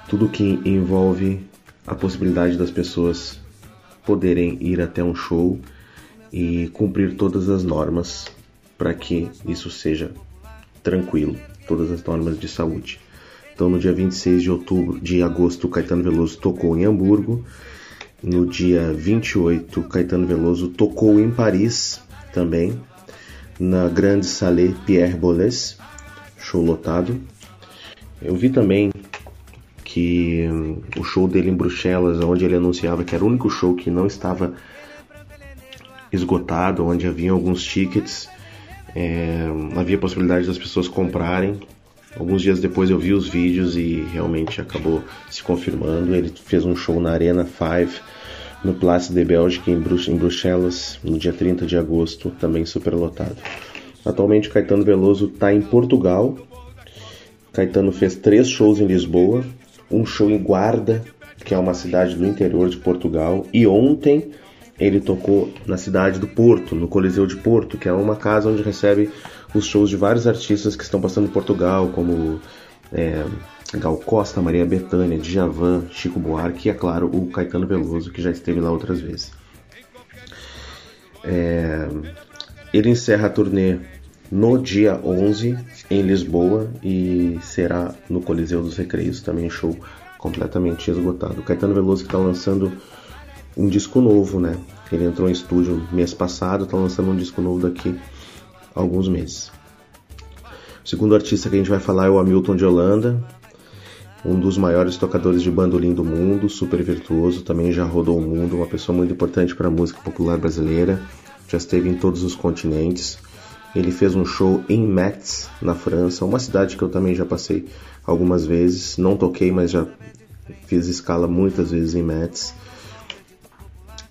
tudo que envolve a possibilidade das pessoas poderem ir até um show e cumprir todas as normas para que isso seja tranquilo, todas as normas de saúde. Então, no dia 26 de outubro, de agosto, Caetano Veloso tocou em Hamburgo. No dia 28, Caetano Veloso tocou em Paris também, na Grande Salle Pierre Boulez, show lotado. Eu vi também que hum, o show dele em Bruxelas, onde ele anunciava que era o único show que não estava esgotado, onde havia alguns tickets, é, havia possibilidade das pessoas comprarem. Alguns dias depois eu vi os vídeos e realmente acabou se confirmando. Ele fez um show na Arena 5 no Place de Bélgica em, em Bruxelas no dia 30 de agosto, também superlotado. Atualmente Caetano Veloso está em Portugal. Caetano fez três shows em Lisboa, um show em Guarda, que é uma cidade do interior de Portugal, e ontem ele tocou na cidade do Porto, no Coliseu de Porto, que é uma casa onde recebe os shows de vários artistas que estão passando em Portugal, como é, Gal Costa, Maria Bethânia, Djavan, Chico Buarque e, é claro, o Caetano Veloso, que já esteve lá outras vezes. É, ele encerra a turnê no dia 11 em Lisboa e será no Coliseu dos Recreios, também show completamente esgotado. Caetano Veloso está lançando um disco novo, né? Ele entrou em estúdio mês passado, está lançando um disco novo daqui alguns meses. O segundo artista que a gente vai falar é o Hamilton de Holanda, um dos maiores tocadores de bandolim do mundo, super virtuoso, também já rodou o mundo, uma pessoa muito importante para a música popular brasileira, já esteve em todos os continentes. Ele fez um show em Metz, na França, uma cidade que eu também já passei algumas vezes. Não toquei, mas já fiz escala muitas vezes em Metz.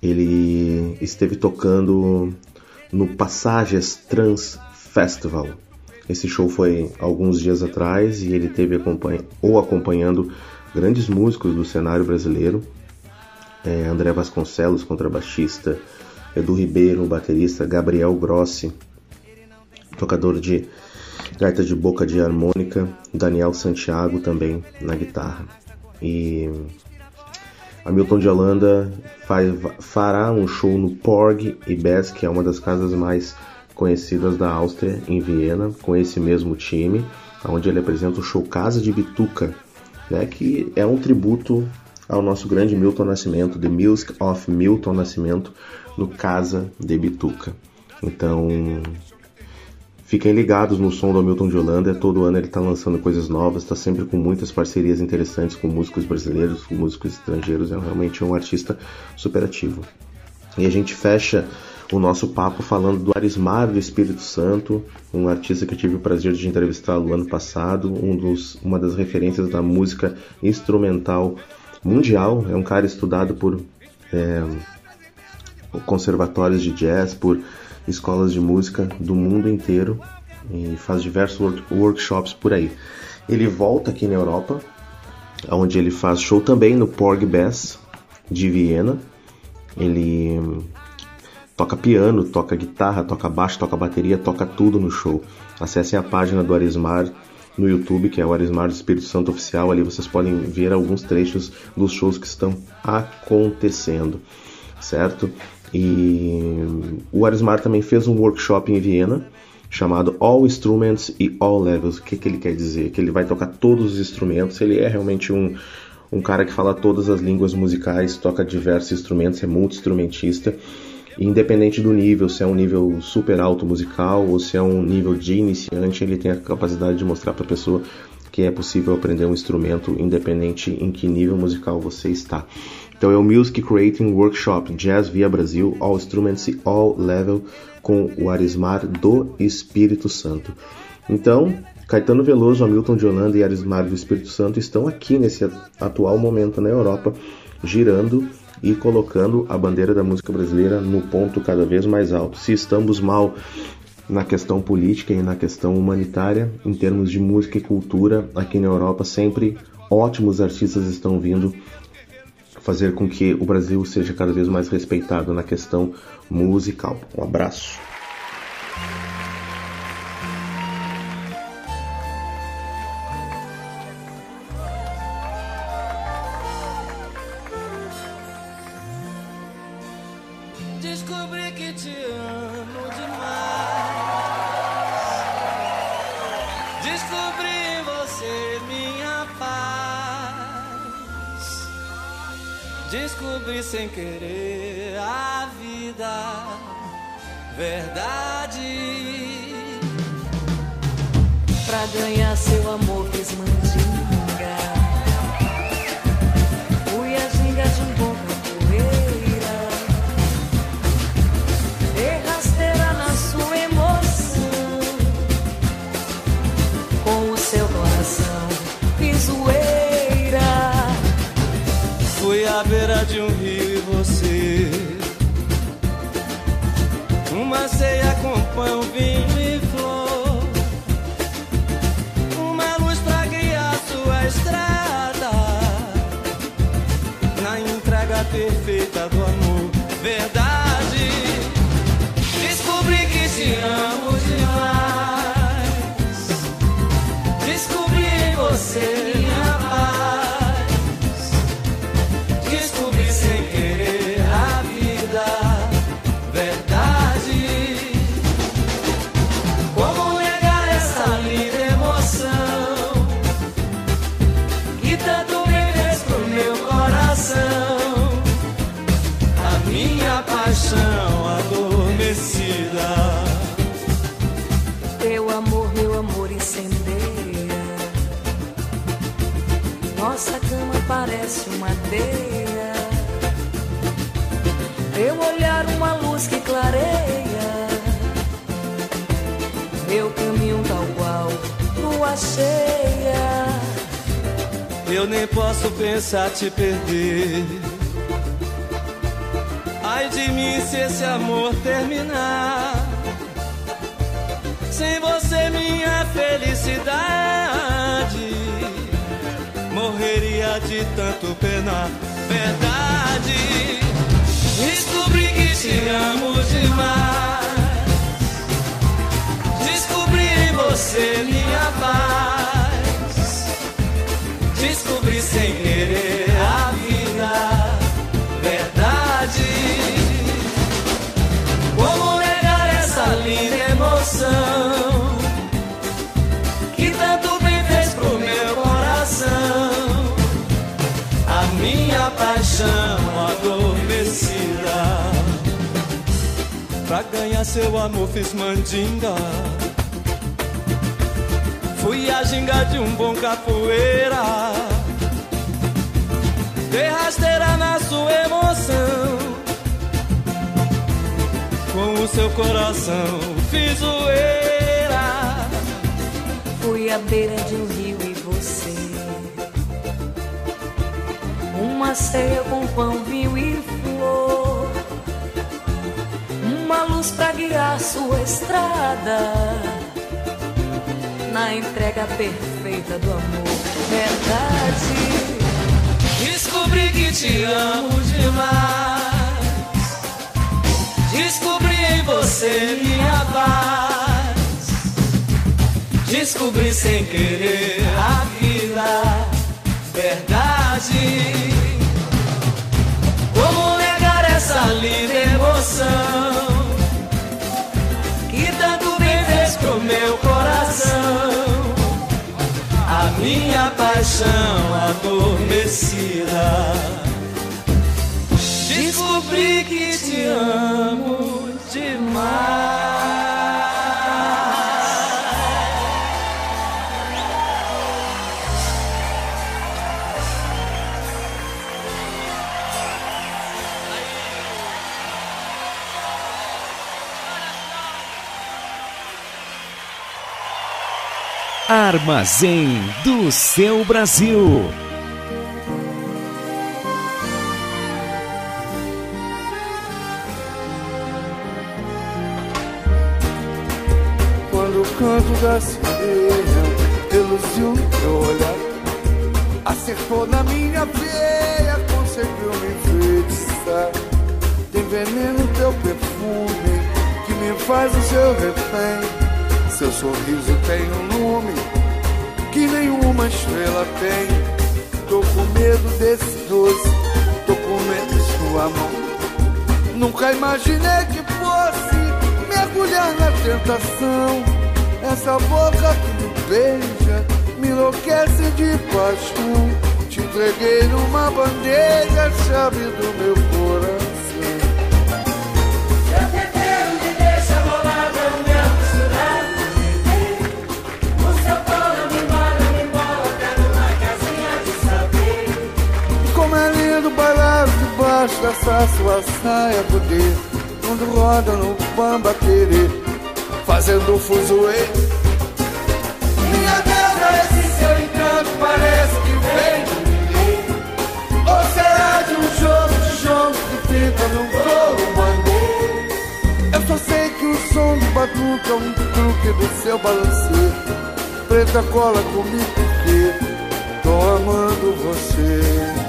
Ele esteve tocando no Passages Trans Festival. Esse show foi alguns dias atrás e ele teve acompanha ou acompanhando grandes músicos do cenário brasileiro. É, André Vasconcelos, contrabaixista, Edu Ribeiro, baterista, Gabriel Grossi, tocador de gaita de boca de harmônica, Daniel Santiago também na guitarra. E Hamilton de Holanda fará um show no Porg e Bess, que é uma das casas mais conhecidas da Áustria, em Viena, com esse mesmo time, onde ele apresenta o show Casa de Bituca, né, que é um tributo ao nosso grande Milton Nascimento, The Music of Milton Nascimento, no Casa de Bituca. Então, Fiquem ligados no som do Hamilton de Holanda, todo ano ele está lançando coisas novas, está sempre com muitas parcerias interessantes com músicos brasileiros, com músicos estrangeiros, é realmente um artista superativo. E a gente fecha o nosso papo falando do Arismar do Espírito Santo, um artista que eu tive o prazer de entrevistá-lo ano passado, um dos, uma das referências da música instrumental mundial, é um cara estudado por é, conservatórios de jazz, por escolas de música do mundo inteiro e faz diversos work workshops por aí. Ele volta aqui na Europa, onde ele faz show também no Porg Bass de Viena. Ele toca piano, toca guitarra, toca baixo, toca bateria, toca tudo no show. Acessem a página do Arismar no YouTube, que é o Arismar do Espírito Santo Oficial. Ali vocês podem ver alguns trechos dos shows que estão acontecendo, certo? E o Arismar também fez um workshop em Viena chamado All Instruments e All Levels. O que, que ele quer dizer? Que ele vai tocar todos os instrumentos. Ele é realmente um, um cara que fala todas as línguas musicais, toca diversos instrumentos, é multi-instrumentista. Independente do nível, se é um nível super alto musical ou se é um nível de iniciante, ele tem a capacidade de mostrar para a pessoa que é possível aprender um instrumento independente em que nível musical você está. Então é o Music Creating Workshop Jazz via Brasil, All Instruments All Level com o Arismar do Espírito Santo. Então, Caetano Veloso, Hamilton de Holanda e Arismar do Espírito Santo estão aqui nesse atual momento na Europa, girando e colocando a bandeira da música brasileira no ponto cada vez mais alto. Se estamos mal na questão política e na questão humanitária, em termos de música e cultura, aqui na Europa sempre ótimos artistas estão vindo fazer com que o Brasil seja cada vez mais respeitado na questão musical. Um abraço. De um rio e você. Uma ceia com pão, vinho e flor. Uma luz pra guiar sua estrada. Na entrega perfeita do amor nem posso pensar te perder. Ai de mim se esse amor terminar. Sem você, minha felicidade morreria de tanto penar. Verdade, descobri que te amo demais. Descobri em você minha paz. Sem querer a vida, verdade. Como negar essa linda emoção que tanto bem fez pro meu coração? A minha paixão adormecida. Pra ganhar seu amor fiz mandinga. Fui a ginga de um bom capoeira. Dei rasteira na sua emoção. Com o seu coração fiz zoeira. Fui à beira de um rio e você. Uma ceia com pão, vinho e flor. Uma luz pra guiar sua estrada. Na entrega perfeita do amor. Verdade Descobri que te amo demais. Descobri em você minha paz. Descobri sem querer a vida, verdade. Como negar essa linda emoção que tanto bem fez pro meu coração? Minha paixão adormecida. Descobri que te amo demais. Armazém do seu Brasil. Quando o canto da sirena reluziu meu olhar, acertou na minha veia, conseguiu me enfeitiçar. Tem veneno teu perfume que me faz o seu refém. Seu sorriso tem um nome, que nenhuma estrela tem. Tô com medo desse doce, tô com medo de sua mão. Nunca imaginei que fosse mergulhar na tentação. Essa boca que me beija me enlouquece de paixão. Te entreguei numa bandeja chave do meu debaixo dessa sua saia poder. Quando roda no bamba querer Fazendo fuzuê Minha deusa, esse seu encanto parece que vem. De mim Ou será de um jogo de jogo que fica num couro bandeiro Eu só sei que o som do batuque é um truque do seu balanceiro Preta cola comigo porque tô amando você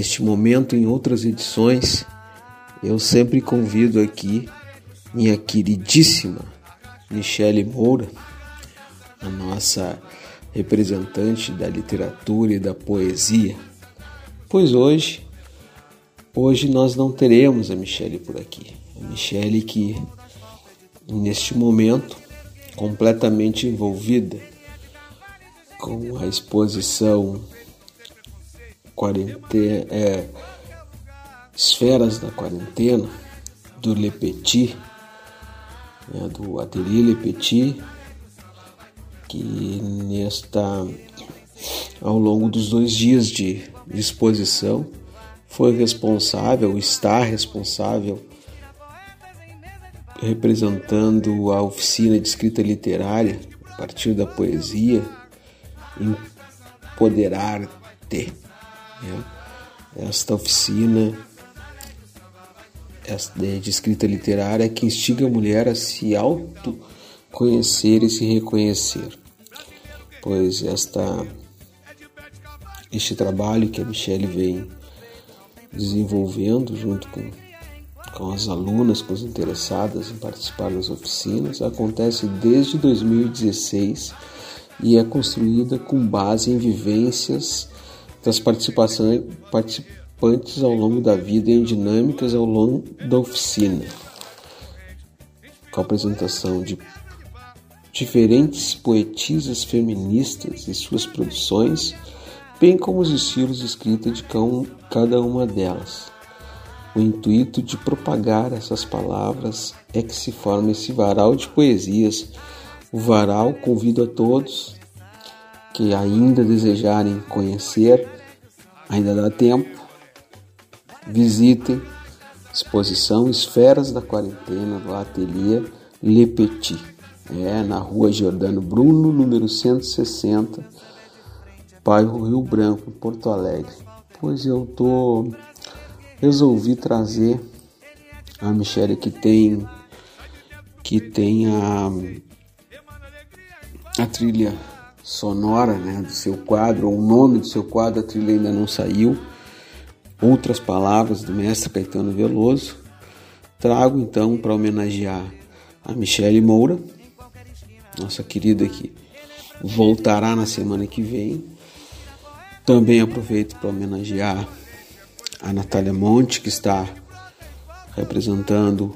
neste momento em outras edições, eu sempre convido aqui minha queridíssima Michele Moura, a nossa representante da literatura e da poesia. Pois hoje, hoje nós não teremos a Michele por aqui. A Michele que neste momento completamente envolvida com a exposição quarentena, é, Esferas da Quarentena do Le Petit, né, do Atelier Le Petit, que nesta ao longo dos dois dias de, de exposição foi responsável, está responsável representando a oficina de escrita literária a partir da poesia empoderar-te. Né? Esta oficina de escrita literária que instiga a mulher a se autoconhecer e se reconhecer. Pois esta, este trabalho que a Michelle vem desenvolvendo junto com, com as alunas, com as interessadas em participar das oficinas, acontece desde 2016 e é construída com base em vivências das participantes ao longo da vida em dinâmicas ao longo da oficina, com a apresentação de diferentes poetisas feministas e suas produções, bem como os estilos de escrita de cada uma delas. O intuito de propagar essas palavras é que se forma esse varal de poesias. O varal convido a todos que ainda desejarem conhecer, ainda dá tempo, visitem exposição Esferas da Quarentena do Ateliê Le Petit. É na rua Giordano Bruno, número 160, bairro Rio Branco, Porto Alegre. Pois eu tô resolvi trazer a Michelle que tem que tem a, a trilha sonora né, do seu quadro, o nome do seu quadro, a trilha ainda não saiu. Outras palavras do mestre Caetano Veloso. Trago então para homenagear a Michelle Moura, nossa querida que voltará na semana que vem. Também aproveito para homenagear a Natália Monte, que está representando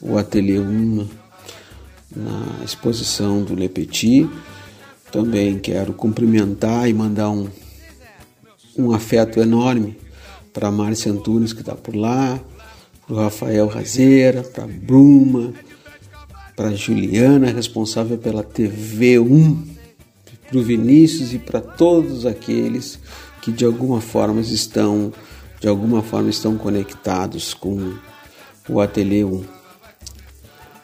o Ateliê 1 na exposição do Le Petit. Também quero cumprimentar e mandar um, um afeto enorme para Márcia Antunes, que está por lá, para o Rafael Razeira, para Bruma, para Juliana, responsável pela TV1, para o Vinícius e para todos aqueles que de alguma forma estão de alguma forma estão conectados com o Ateliê 1.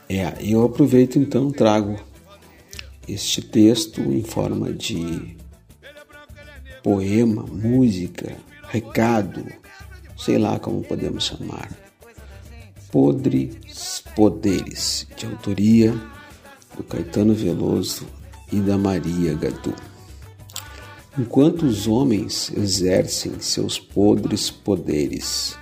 É, eu aproveito então trago este texto em forma de poema, música, recado, sei lá como podemos chamar. Podres Poderes, de autoria do Caetano Veloso e da Maria Gadu. Enquanto os homens exercem seus podres poderes,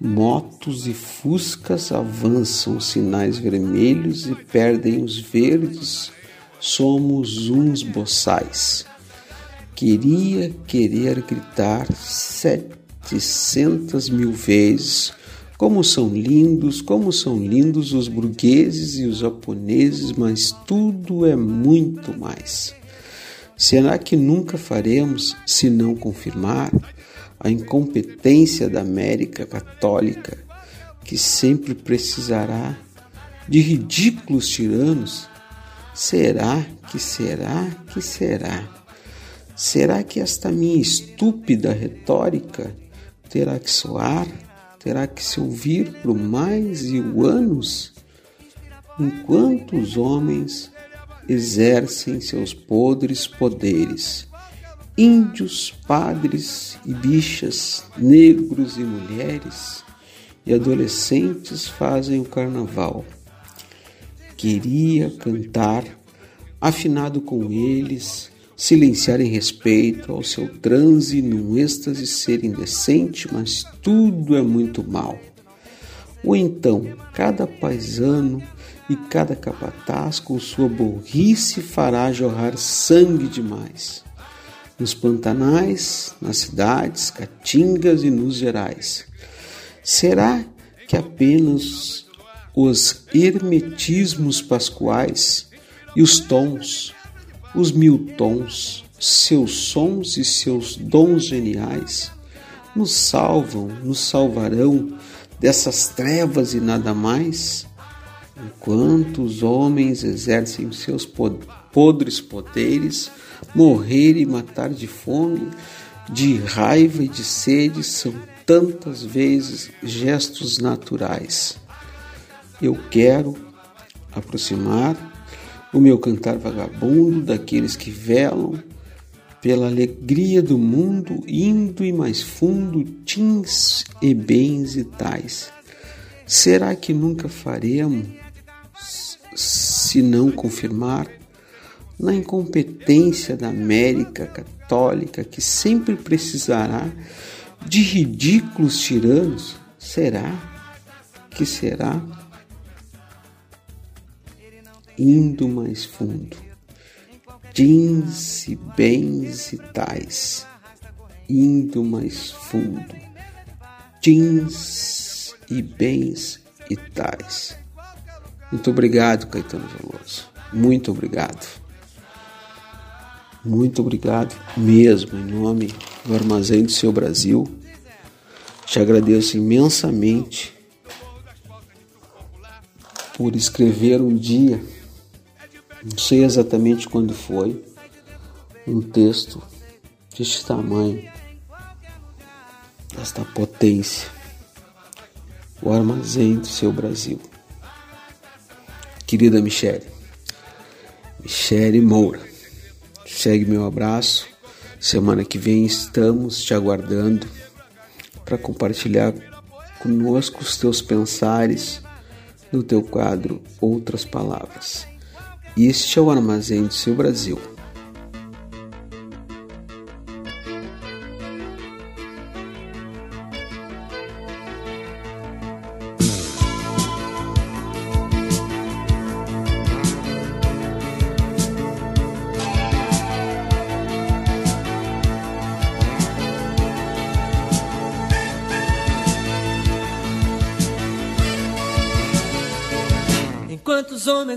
motos e fuscas avançam sinais vermelhos e perdem os verdes, somos uns boçais. Queria querer gritar setecentas mil vezes como são lindos, como são lindos os burgueses e os japoneses, mas tudo é muito mais. Será que nunca faremos, se não confirmar, a incompetência da América Católica, que sempre precisará de ridículos tiranos? Será que será que será? Será que esta minha estúpida retórica terá que soar, terá que se ouvir por mais e anos? Enquanto os homens exercem seus podres poderes. Índios, padres e bichas, negros e mulheres e adolescentes fazem o carnaval. Queria cantar, afinado com eles, silenciar em respeito ao seu transe num êxtase ser indecente, mas tudo é muito mal. Ou então, cada paisano e cada capataz com sua burrice fará jorrar sangue demais. Nos pantanais, nas cidades, caatingas e nos gerais. Será que apenas os hermetismos pascuais e os tons, os mil tons, seus sons e seus dons geniais nos salvam, nos salvarão dessas trevas e nada mais? enquanto os homens exercem seus podres poderes, morrer e matar de fome, de raiva e de sede são tantas vezes gestos naturais. Eu quero aproximar o meu cantar vagabundo daqueles que velam pela alegria do mundo, indo e mais fundo, tins e bens e tais. Será que nunca faremos se não confirmar, na incompetência da América Católica, que sempre precisará de ridículos tiranos? Será que será? Indo mais fundo, jeans e bens e tais, indo mais fundo, tins e bens e tais. Muito obrigado, Caetano Veloso. Muito obrigado. Muito obrigado mesmo, em nome do Armazém do Seu Brasil. Te agradeço imensamente por escrever um dia, não sei exatamente quando foi, um texto deste tamanho, desta potência, o armazém do seu Brasil. Querida Michele, Michele Moura, segue meu abraço. Semana que vem estamos te aguardando para compartilhar conosco os teus pensares no teu quadro Outras Palavras. Este é o Armazém do seu Brasil.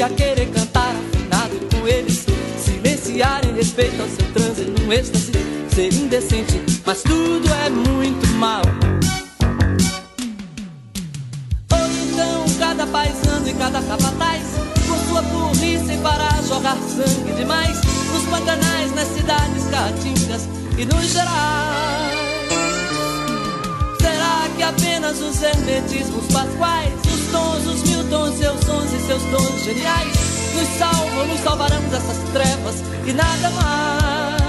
ia querer cantar afinado com eles. Silenciar em respeito ao seu transe num êxtase. Ser indecente, mas tudo é muito mal. Ou então cada paisano e cada capataz. Com sua burrice para jogar sangue demais. Nos pantanais, nas cidades caatingas e nos gerais. Será que apenas os hermetismos pasquais, os mil tons, seus sons e seus dons geniais, nos salvam, nos salvarão dessas trevas e nada mais?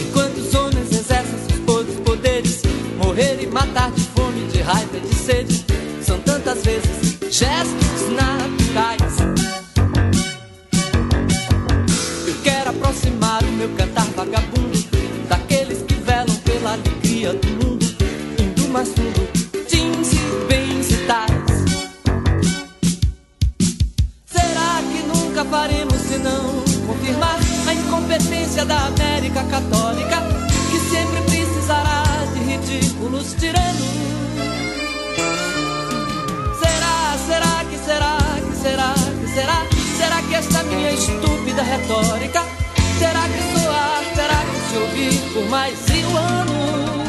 Enquanto os homens exercem seus podres poderes, morrer e matar de fome, de raiva e de sede, são tantas vezes gestos naturais. Eu quero aproximar o meu cantar vagabundo daqueles que velam pela alegria do mundo, indo mais fundo, incompetência da América Católica, que sempre precisará de ridículos tiranos? Será, será que será, que será, que será? Será que esta minha estúpida retórica terá que soar, terá que se ouvir por mais um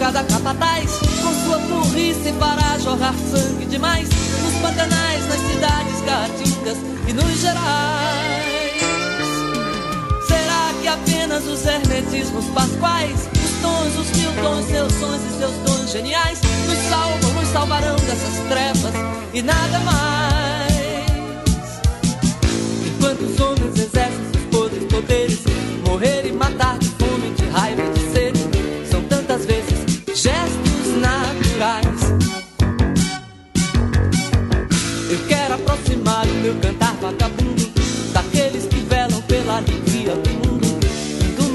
cada capataz Com sua burrice para jorrar sangue demais Nos pantanais, nas cidades caatingas e nos gerais. Será que apenas os hermetismos pasquais Os tons, os mil tons, seus sons e seus dons geniais Nos salvam, nos salvarão dessas trevas e nada mais? Enquanto os homens exercem seus podres poderes Morrer e matar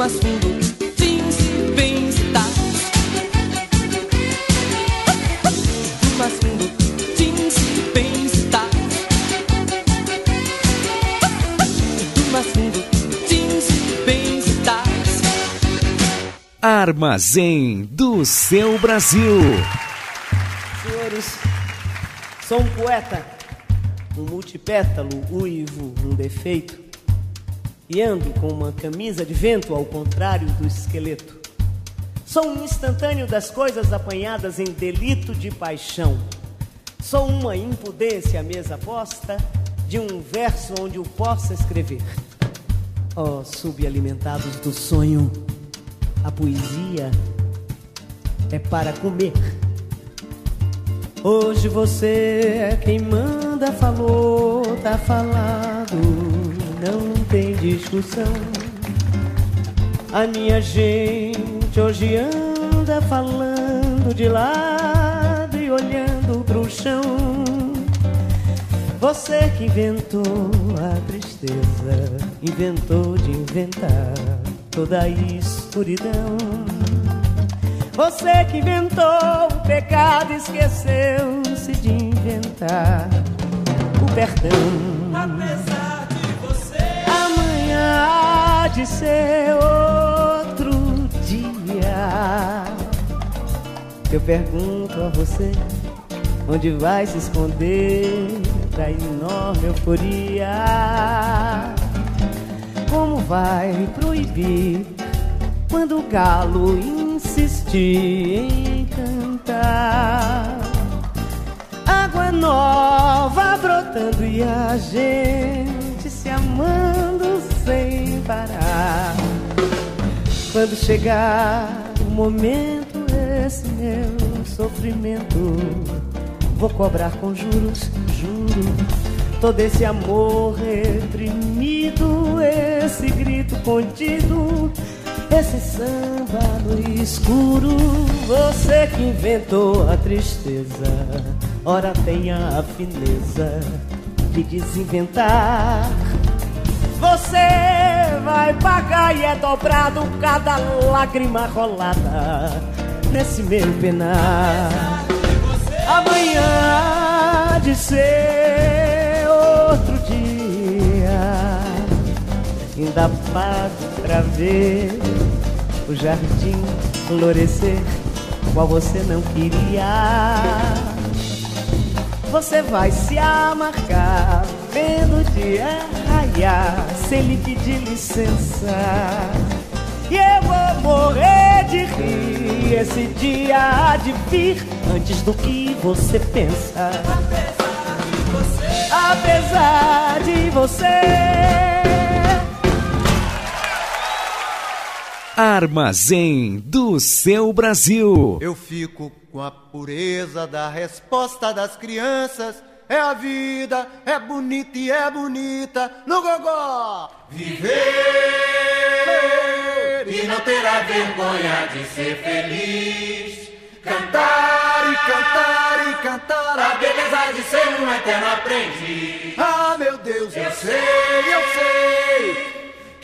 mais fundo. Jeans, bem está. Do mais fundo. Jeans, bem está. Do mais fundo. Jeans, bem está. Armazém do seu Brasil. Senhores, sou um poeta, um multipétalo, uivo, um defeito e ando com uma camisa de vento ao contrário do esqueleto. Sou um instantâneo das coisas apanhadas em delito de paixão. Sou uma impudência mesa posta de um verso onde o possa escrever. Ó oh, subalimentados do sonho, a poesia é para comer. Hoje você é quem manda, falou, tá falado, não tem discussão. A minha gente hoje anda falando de lado e olhando pro chão. Você que inventou a tristeza, inventou de inventar toda a escuridão. Você que inventou o pecado, esqueceu-se de inventar o perdão. Apesar de ser outro dia. Eu pergunto a você, onde vai se esconder da enorme euforia? Como vai proibir quando o galo insistir em cantar? Água nova brotando e a gente se amando sem parar. Quando chegar o momento, esse meu sofrimento, vou cobrar com juros, juro todo esse amor reprimido, esse grito contido, esse samba no escuro. Você que inventou a tristeza, ora tenha a fineza de desinventar. Você vai pagar e é dobrado cada lágrima rolada nesse meu penar. Amanhã de ser outro dia, ainda pago pra ver o jardim florescer, qual você não queria. Você vai se amargar, vendo o dia raiar, sem lhe pedir licença. E eu vou morrer de rir, esse dia há de vir antes do que você pensa. Apesar de você. Armazém do seu Brasil. Eu fico com a pureza da resposta das crianças. É a vida, é bonita e é bonita no gogó. Viver e não ter a vergonha de ser feliz. Cantar e cantar e cantar a beleza de ser um eterno aprendiz. Ah, meu Deus, eu sei, eu sei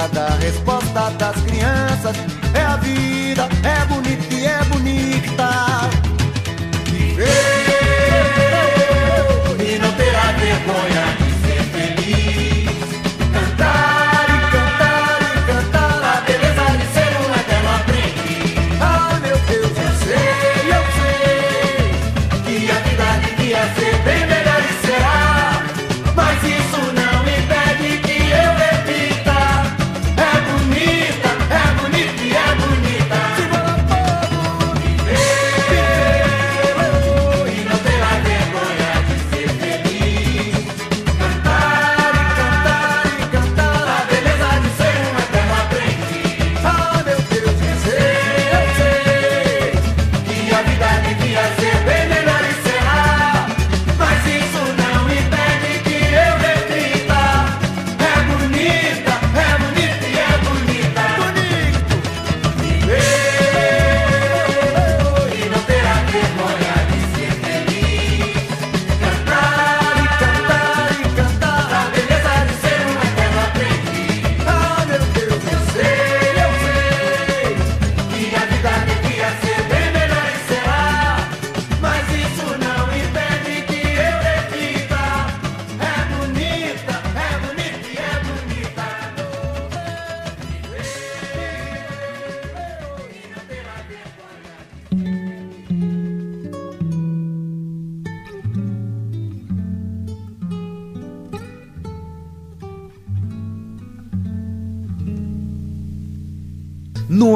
pureza da resposta das crianças. É a vida, é bonita e é bonita.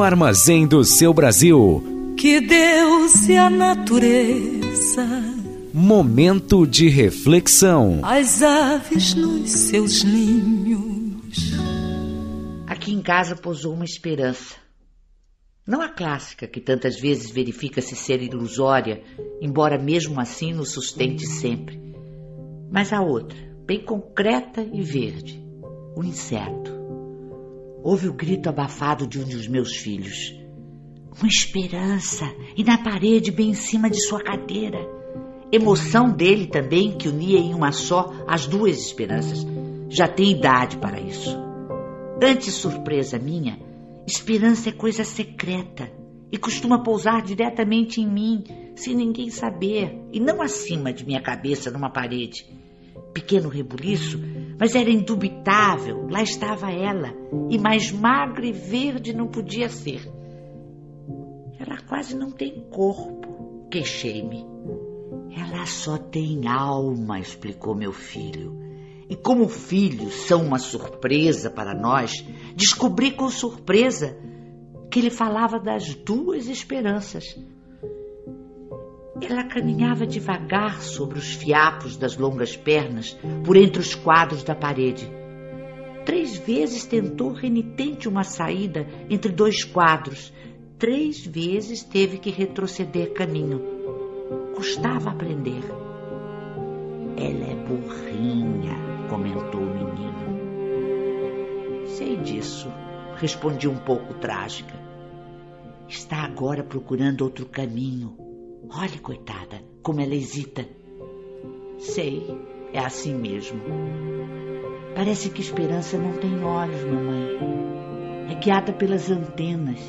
Armazém do seu Brasil. Que Deus e a natureza, Momento de reflexão. as aves nos seus ninhos. Aqui em casa pousou uma esperança. Não a clássica, que tantas vezes verifica-se ser ilusória, embora mesmo assim nos sustente sempre. Mas a outra, bem concreta e verde, o incerto. Houve o grito abafado de um dos meus filhos. Uma esperança, e na parede, bem em cima de sua cadeira. Emoção dele também, que unia em uma só as duas esperanças. Já tem idade para isso. Antes surpresa minha, esperança é coisa secreta e costuma pousar diretamente em mim, sem ninguém saber, e não acima de minha cabeça numa parede. Pequeno rebuliço, mas era indubitável, lá estava ela, e mais magra e verde não podia ser. Ela quase não tem corpo, queixei-me. Ela só tem alma, explicou meu filho. E como filhos são uma surpresa para nós, descobri com surpresa que ele falava das duas esperanças. Ela caminhava devagar sobre os fiapos das longas pernas, por entre os quadros da parede. Três vezes tentou renitente uma saída entre dois quadros. Três vezes teve que retroceder caminho. Custava aprender. Ela é burrinha, comentou o menino. Sei disso, respondi um pouco trágica. Está agora procurando outro caminho. Olhe, coitada, como ela hesita. Sei, é assim mesmo. Parece que esperança não tem olhos, mamãe. É guiada pelas antenas.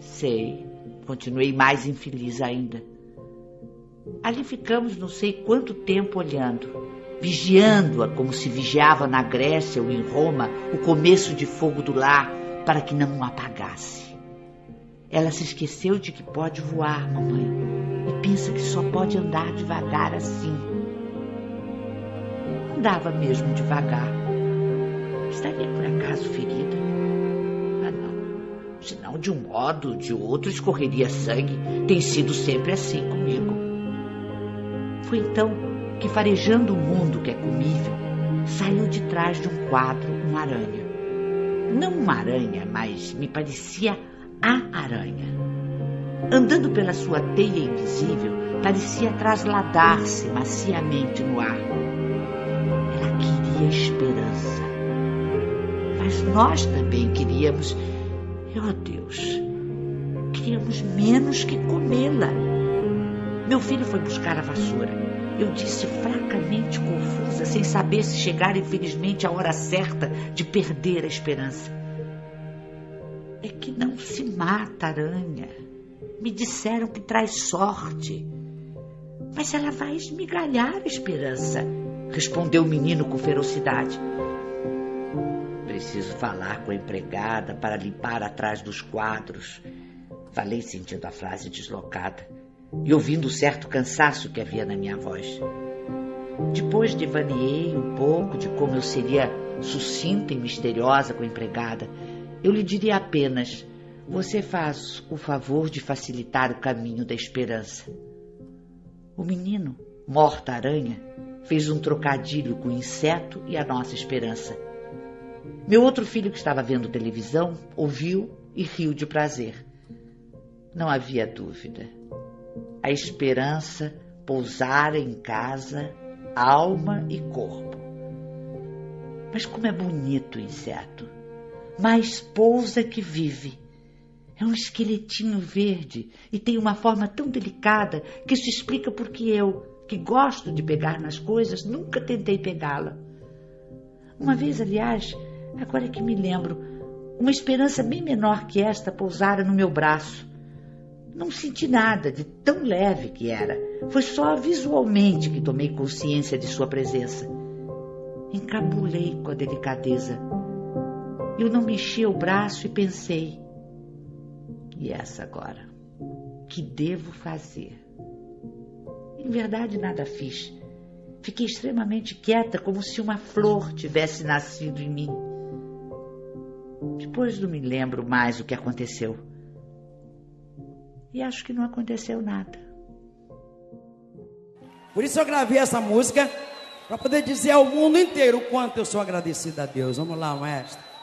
Sei, continuei mais infeliz ainda. Ali ficamos não sei quanto tempo olhando, vigiando-a como se vigiava na Grécia ou em Roma o começo de fogo do lar para que não o apagasse. Ela se esqueceu de que pode voar, mamãe, e pensa que só pode andar devagar assim. Andava mesmo devagar. Estaria por acaso ferida? Ah, não. Senão, de um modo de outro, escorreria sangue. Tem sido sempre assim comigo. Foi então que, farejando o mundo que é comível, saiu de trás de um quadro uma aranha. Não uma aranha, mas me parecia a aranha. Andando pela sua teia invisível, parecia trasladar-se maciamente no ar. Ela queria esperança. Mas nós também queríamos Oh Deus, queríamos menos que comê-la. Meu filho foi buscar a vassoura. Eu disse fracamente confusa, sem saber se chegar infelizmente a hora certa de perder a esperança. É que não se mata aranha. Me disseram que traz sorte. Mas ela vai esmigalhar a esperança, respondeu o menino com ferocidade. Preciso falar com a empregada para limpar atrás dos quadros. Falei sentindo a frase deslocada e ouvindo o certo cansaço que havia na minha voz. Depois devaneei um pouco de como eu seria sucinta e misteriosa com a empregada. Eu lhe diria apenas: Você faz o favor de facilitar o caminho da esperança. O menino, morta-aranha, fez um trocadilho com o inseto e a nossa esperança. Meu outro filho, que estava vendo televisão, ouviu e riu de prazer. Não havia dúvida. A esperança pousara em casa, alma e corpo. Mas como é bonito o inseto! Mais pousa que vive. É um esqueletinho verde e tem uma forma tão delicada que isso explica porque eu, que gosto de pegar nas coisas, nunca tentei pegá-la. Uma vez, aliás, Agora é que me lembro, uma esperança bem menor que esta pousara no meu braço. Não senti nada de tão leve que era. Foi só visualmente que tomei consciência de sua presença. Encabulei com a delicadeza. Eu não mexi o braço e pensei: e essa agora? Que devo fazer? Em verdade, nada fiz. Fiquei extremamente quieta, como se uma flor tivesse nascido em mim. Depois não me lembro mais o que aconteceu. E acho que não aconteceu nada. Por isso eu gravei essa música para poder dizer ao mundo inteiro o quanto eu sou agradecido a Deus. Vamos lá, maestro.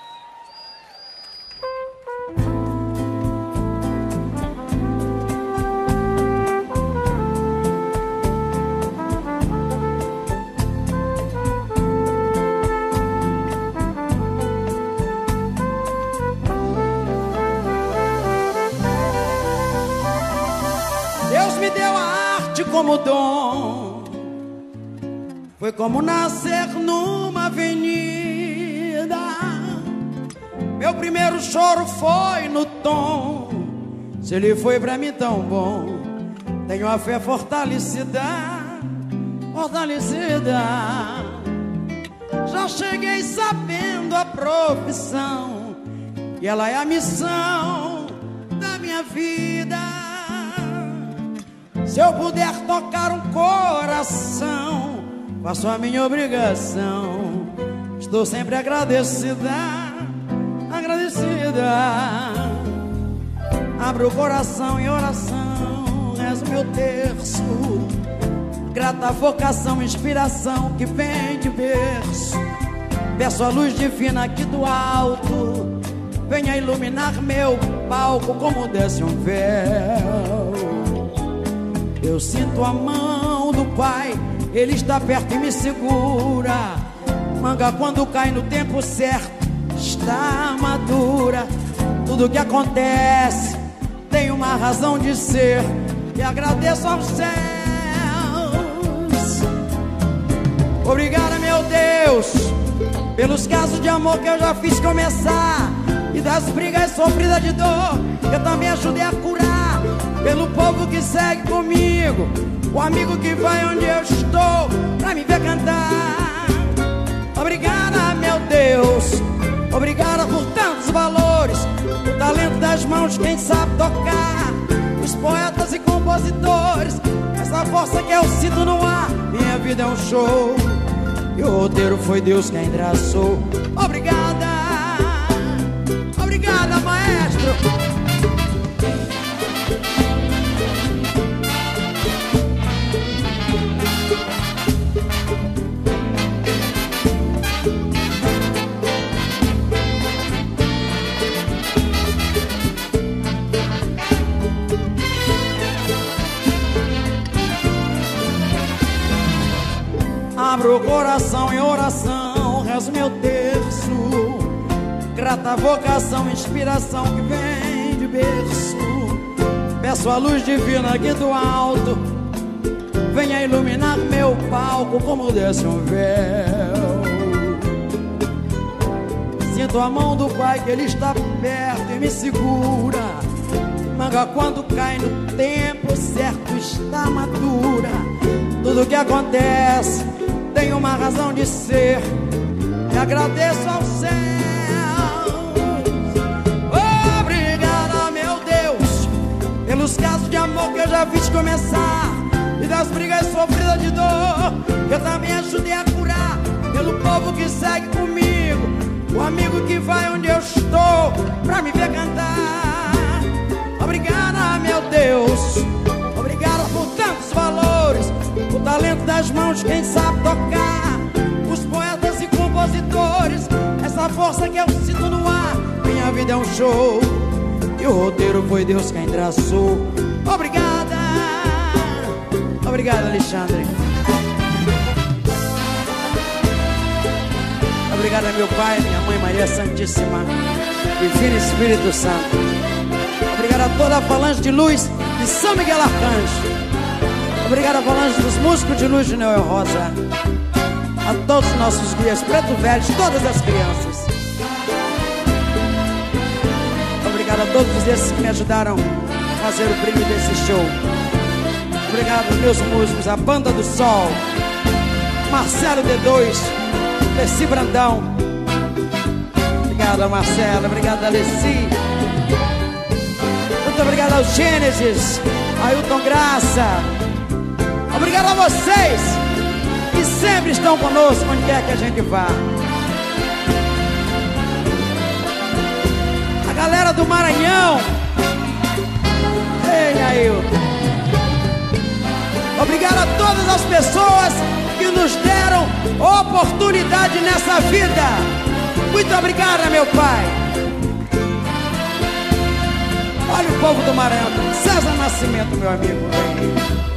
Foi como nascer numa avenida. Meu primeiro choro foi no tom. Se ele foi pra mim tão bom, tenho a fé fortalecida, fortalecida. Já cheguei sabendo a profissão, e ela é a missão da minha vida. Se eu puder tocar um coração, faço a minha obrigação. Estou sempre agradecida, agradecida. Abro o coração em oração, és o meu terço. Grata vocação, inspiração que vem de berço. Peço a luz divina aqui do alto, venha iluminar meu palco como desce um véu. Eu sinto a mão do Pai, Ele está perto e me segura. Manga quando cai no tempo certo, está madura. Tudo que acontece tem uma razão de ser. E agradeço aos céus. Obrigada, meu Deus, pelos casos de amor que eu já fiz começar. E das brigas sofridas de dor, eu também ajudei a curar pelo povo que segue comigo, o amigo que vai onde eu estou pra me ver cantar. Obrigada, meu Deus, obrigada por tantos valores, o talento das mãos, quem sabe tocar, os poetas e compositores, essa força que eu sinto no ar, minha vida é um show. E o roteiro foi Deus quem traçou. Obrigada, obrigada, maestro. Abro o coração em oração, rezo meu terço. Grata vocação, inspiração que vem de berço. Peço a luz divina aqui do alto, venha iluminar meu palco como desce um véu. Sinto a mão do Pai que Ele está perto e me segura. Manga quando cai no tempo certo está madura. Tudo que acontece tem uma razão de ser. E agradeço ao céu. Obrigada, meu Deus, pelos casos de amor que eu já fiz começar. E das brigas sofridas de dor, que eu também ajudei a curar. Pelo povo que segue comigo, o amigo que vai onde eu estou, pra me ver cantar. Obrigada, meu Deus, mãos, quem sabe tocar. Os poetas e compositores, essa força que eu sinto no ar. Minha vida é um show, e o roteiro foi Deus quem traçou. Obrigada, obrigada, Alexandre. Obrigada, meu Pai, minha Mãe Maria Santíssima, Divino Espírito Santo. Obrigado a toda a falange de luz de São Miguel Arcanjo. Obrigado a falange dos músicos de luz de Noel Rosa. A todos os nossos guias, preto velhos, todas as crianças. Obrigado a todos esses que me ajudaram a fazer o brilho desse show. Obrigado aos meus músicos, a Banda do Sol, Marcelo D2, Leci Brandão. Obrigado, Marcelo. Obrigado, Alessi. Muito obrigado ao Gênesis, Ailton Graça. Obrigado a vocês que sempre estão conosco onde quer que a gente vá. A galera do Maranhão. Ei, Ailton. Obrigado a todas as pessoas que nos deram oportunidade nessa vida. Muito obrigada, meu pai. Olha o povo do Maranhão. César Nascimento, meu amigo.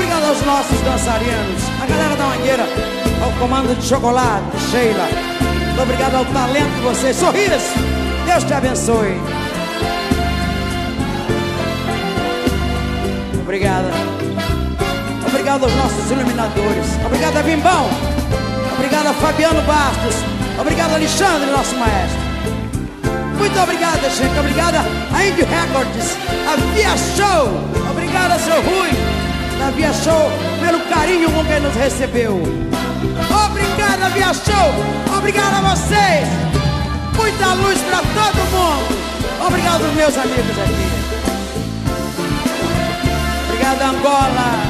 Obrigado aos nossos dançarinos, a galera da Mangueira, ao comando de chocolate, Sheila. Muito obrigado ao talento de vocês. Sorriso. Deus te abençoe. Obrigada. Obrigado aos nossos iluminadores. Obrigado a Bimbão. Obrigado a Fabiano Bastos. Obrigado, Alexandre, nosso maestro. Muito obrigada, gente. Obrigada a Indie Records, a Via Show. Obrigado, seu Rui, da Via Show, pelo carinho com quem nos recebeu. Obrigada, Via Show. Obrigado a vocês. Muita luz para todo mundo. Obrigado meus amigos aqui. Obrigado, Angola.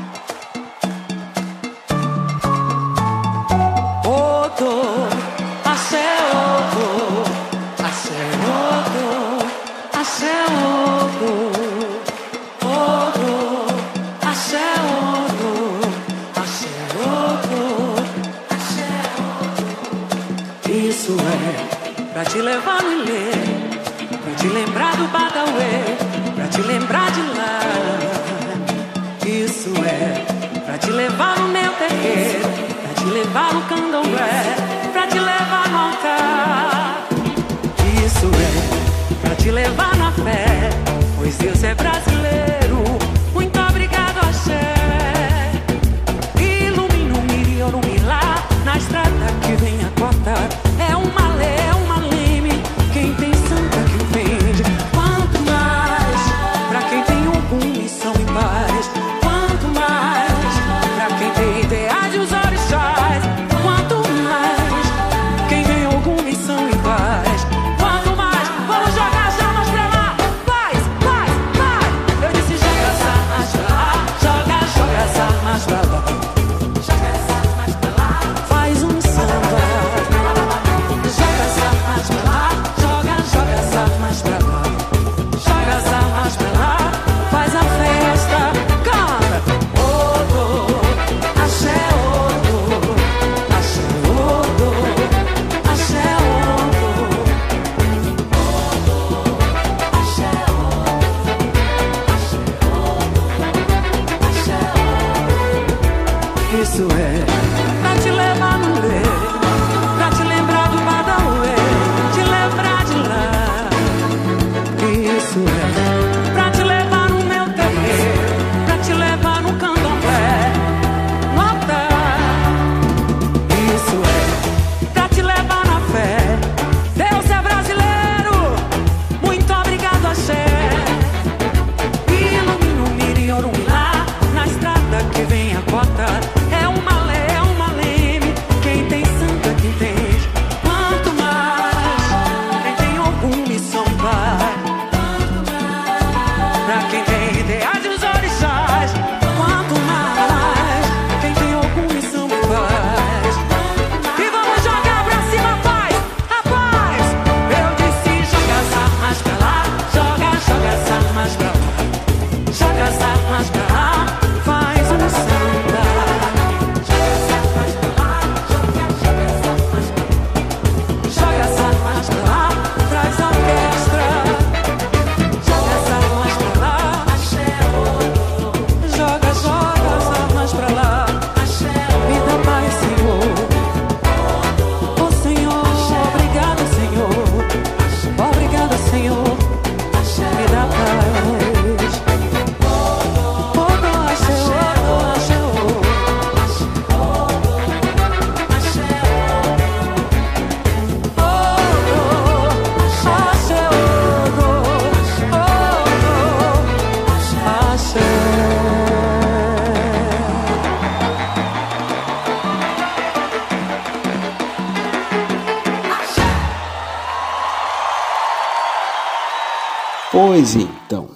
Pois então,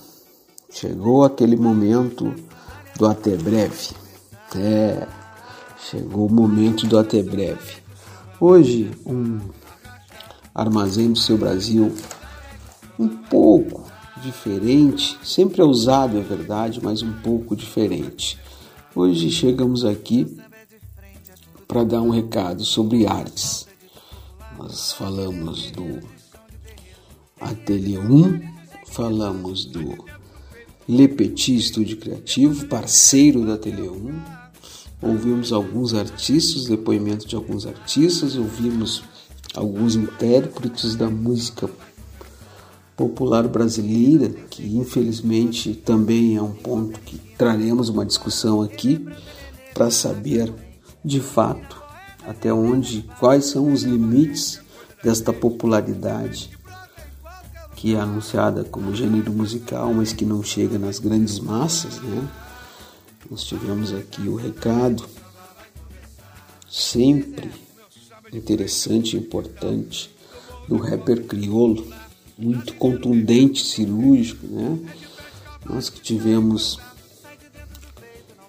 chegou aquele momento do até breve. É, chegou o momento do até breve. Hoje, um armazém do seu Brasil um pouco diferente, sempre é usado, é verdade, mas um pouco diferente. Hoje chegamos aqui para dar um recado sobre artes. Nós falamos do Ateliê 1, falamos do Le Petit Estúdio Criativo, parceiro da Tele 1. Ouvimos alguns artistas, depoimentos de alguns artistas, ouvimos alguns intérpretes da música popular brasileira, que infelizmente também é um ponto que traremos uma discussão aqui para saber de fato até onde, quais são os limites desta popularidade que é anunciada como gênero musical, mas que não chega nas grandes massas, né? Nós tivemos aqui o recado, sempre interessante e importante, do rapper criolo, muito contundente, cirúrgico, né? Nós que tivemos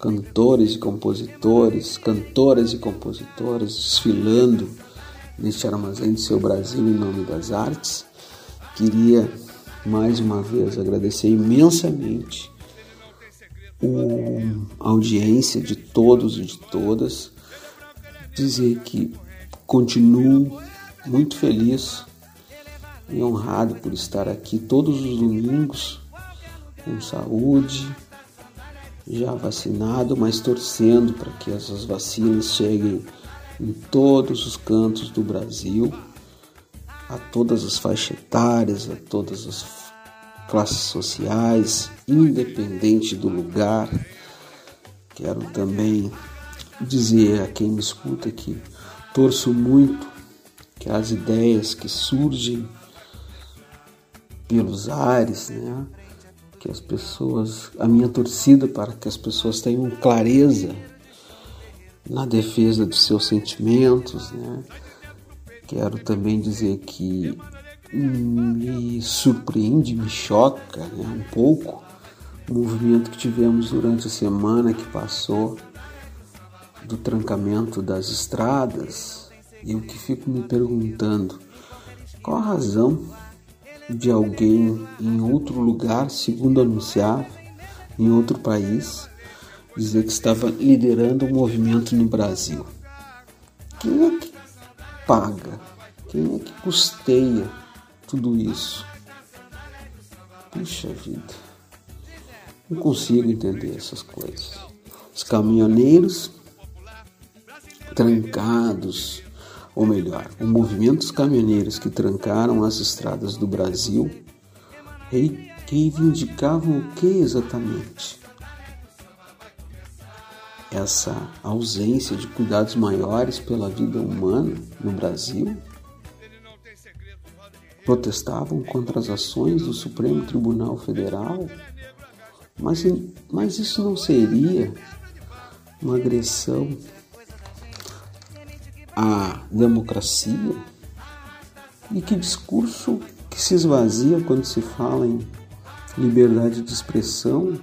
cantores e compositores, cantoras e compositoras desfilando neste armazém do seu Brasil em nome das artes. Queria mais uma vez agradecer imensamente a audiência de todos e de todas, dizer que continuo muito feliz e honrado por estar aqui todos os domingos com saúde, já vacinado, mas torcendo para que essas vacinas cheguem em todos os cantos do Brasil, a todas as faixas etárias, a todas as classes sociais, independente do lugar. Quero também dizer a quem me escuta que torço muito que as ideias que surgem pelos ares, né? Que as pessoas, a minha torcida para que as pessoas tenham clareza na defesa dos seus sentimentos, né? Quero também dizer que me surpreende, me choca né, um pouco o movimento que tivemos durante a semana que passou do trancamento das estradas e o que fico me perguntando qual a razão de alguém em outro lugar, segundo anunciava, em outro país, dizer que estava liderando um movimento no Brasil. Quem é que paga? Quem é que custeia tudo isso? Puxa vida, não consigo entender essas coisas. Os caminhoneiros trancados ou melhor, o movimento dos caminhoneiros que trancaram as estradas do Brasil reivindicavam o que exatamente? Essa ausência de cuidados maiores pela vida humana no Brasil? Protestavam contra as ações do Supremo Tribunal Federal? Mas, mas isso não seria uma agressão a democracia? E que discurso que se esvazia quando se fala em liberdade de expressão,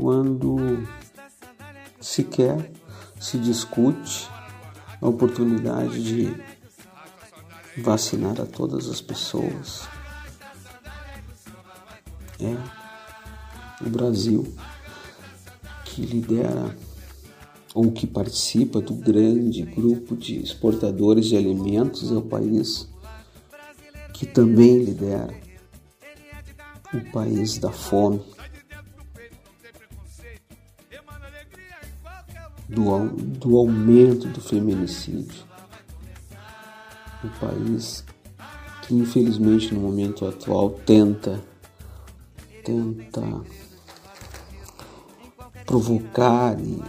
quando sequer se discute a oportunidade de vacinar a todas as pessoas. É o Brasil que lidera ou que participa do grande grupo de exportadores de alimentos é o país que também lidera o país da fome, do, do aumento do feminicídio, o país que infelizmente no momento atual tenta tenta provocar e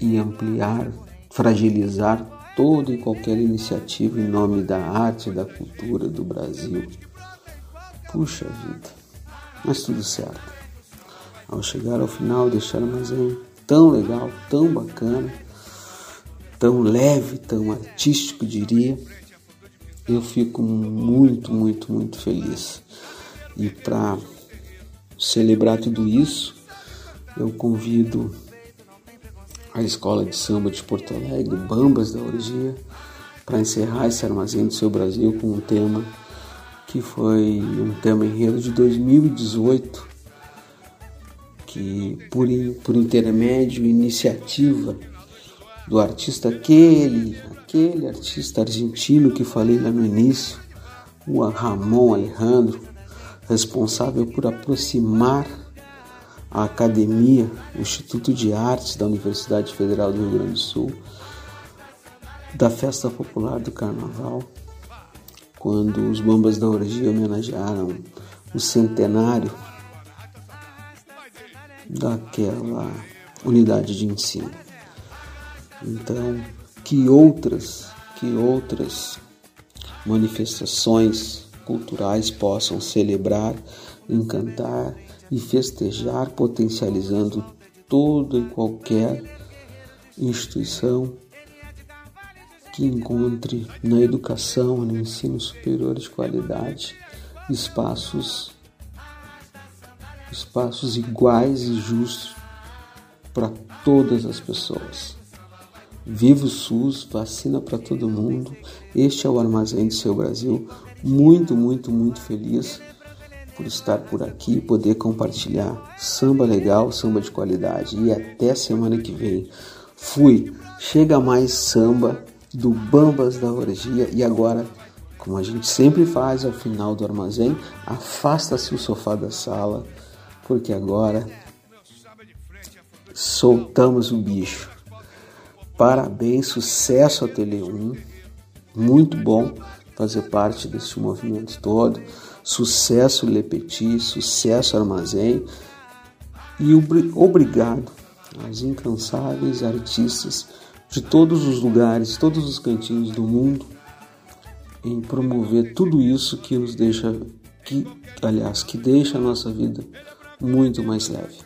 e ampliar, fragilizar toda e qualquer iniciativa em nome da arte da cultura do Brasil. Puxa vida, mas tudo certo. Ao chegar ao final deste armazém tão legal, tão bacana, tão leve, tão artístico, diria, eu fico muito, muito, muito feliz. E para celebrar tudo isso, eu convido a Escola de Samba de Porto Alegre, Bambas da Orgia, para encerrar esse armazém do seu Brasil com um tema que foi um tema enredo de 2018, que por, por intermédio e iniciativa do artista aquele, aquele artista argentino que falei lá no início, o Ramon Alejandro, responsável por aproximar a Academia, o Instituto de Artes da Universidade Federal do Rio Grande do Sul, da Festa Popular do Carnaval, quando os Bambas da Orgia homenagearam o centenário daquela unidade de ensino. Então, que outras, que outras manifestações culturais possam celebrar, encantar e festejar, potencializando toda e qualquer instituição que encontre na educação, no ensino superior de qualidade, espaços espaços iguais e justos para todas as pessoas. Viva o SUS, vacina para todo mundo. Este é o Armazém do Seu Brasil. Muito, muito, muito feliz por estar por aqui, poder compartilhar samba legal, samba de qualidade. E até semana que vem. Fui. Chega mais samba do Bambas da Orgia e agora como a gente sempre faz ao final do armazém, afasta-se o sofá da sala, porque agora soltamos o bicho. Parabéns, sucesso a Tele 1. Muito bom fazer parte desse movimento todo. Sucesso Le Petit, sucesso Armazém. E obrigado aos incansáveis artistas de todos os lugares, todos os cantinhos do mundo em promover tudo isso que nos deixa, que, aliás, que deixa a nossa vida muito mais leve.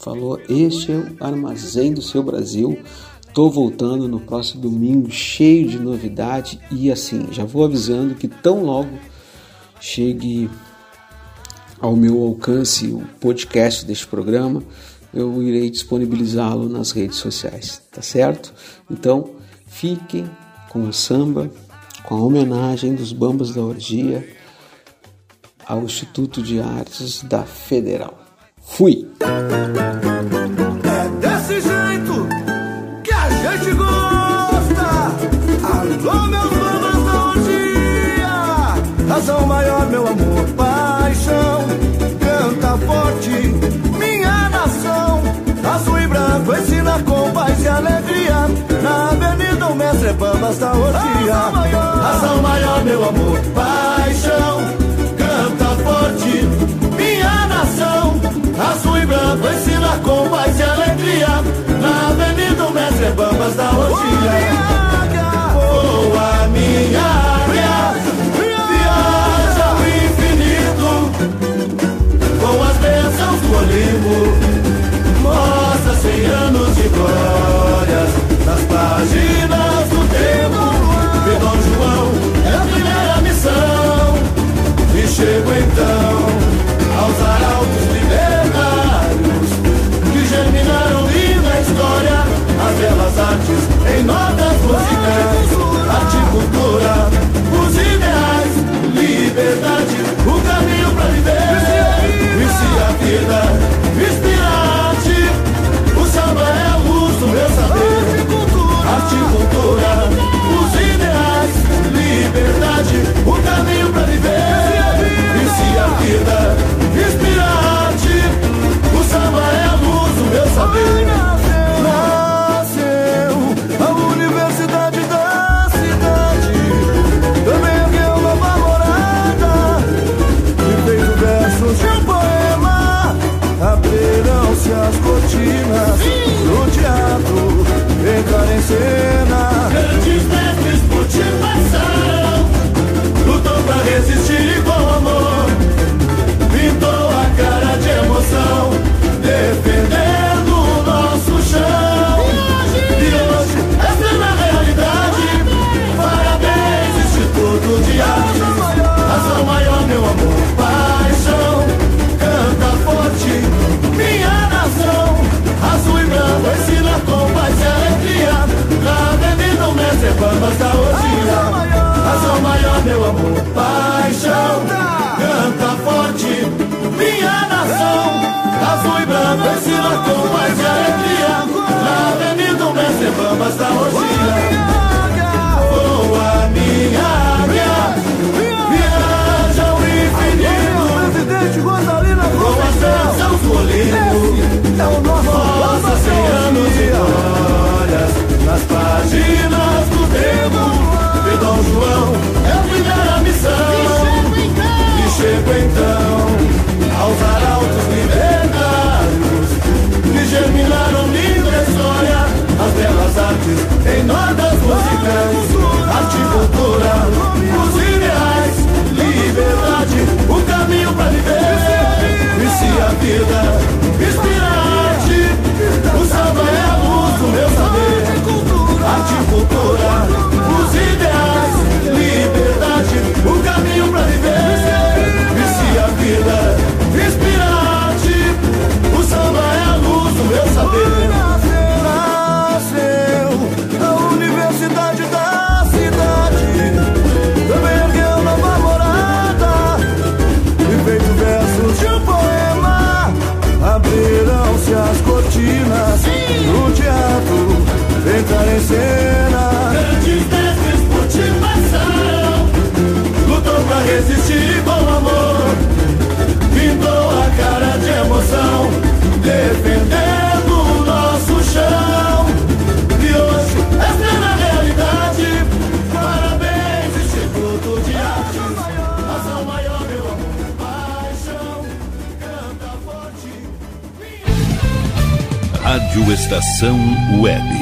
Falou, este é o Armazém do Seu Brasil. Tô voltando no próximo domingo, cheio de novidade e assim, já vou avisando que tão logo chegue ao meu alcance o podcast deste programa, eu irei disponibilizá-lo nas redes sociais, tá certo? Então, fiquem com o samba, com a homenagem dos Bambas da Orgia ao Instituto de Artes da Federal. Fui! É desse jeito que a gente gosta. Alô, meus Bambas da Orgia, razão maior, meu amor, paixão. Canta forte, minha nação. Azul e branco ensina com paz e alegria. Na Avenida o Mestre Bambas da Orgia. Razão maior, meu amor, paixão. Nação. Azul e branco ensina com paz e alegria. Na Avenida o Mestre Bambas da Orgia. Voa minha águia, viaja ao infinito com as bênçãos do Olimpo. Mostra cem anos de glórias nas páginas do tempo. E Dom João é a primeira missão. E chego então liberdade, o caminho pra viver. Se a vida inspirar-te, o samba é a luz do meu saber. Arte e cultura, os ideais, liberdade, o caminho pra viver. Se a vida inspirar-te, o samba é a luz do meu saber. As cortinas do teatro, entrar em cena. Grandes mestres por ti passaram, lutou pra resistir e Bambas da Orgia. Razão maior, meu amor, paixão. Canta forte, minha nação. Azul e branco ensina com paz e alegria. Na avenida o mestre Bambas da Orgia. Voa minha águia, viaja ao infinito. Com as bênçãos do Olimpo, é o nosso Pedro, e Dom João é a primeira missão. E chego então, então aos arautos libertários que germinaram linda história, as belas artes em notas musicais, arte e cultura, os ideais, liberdade, o caminho para viver. Vicia a vida, inspira a arte, o samba é a luz do meu saber arte cultura. Estação Web.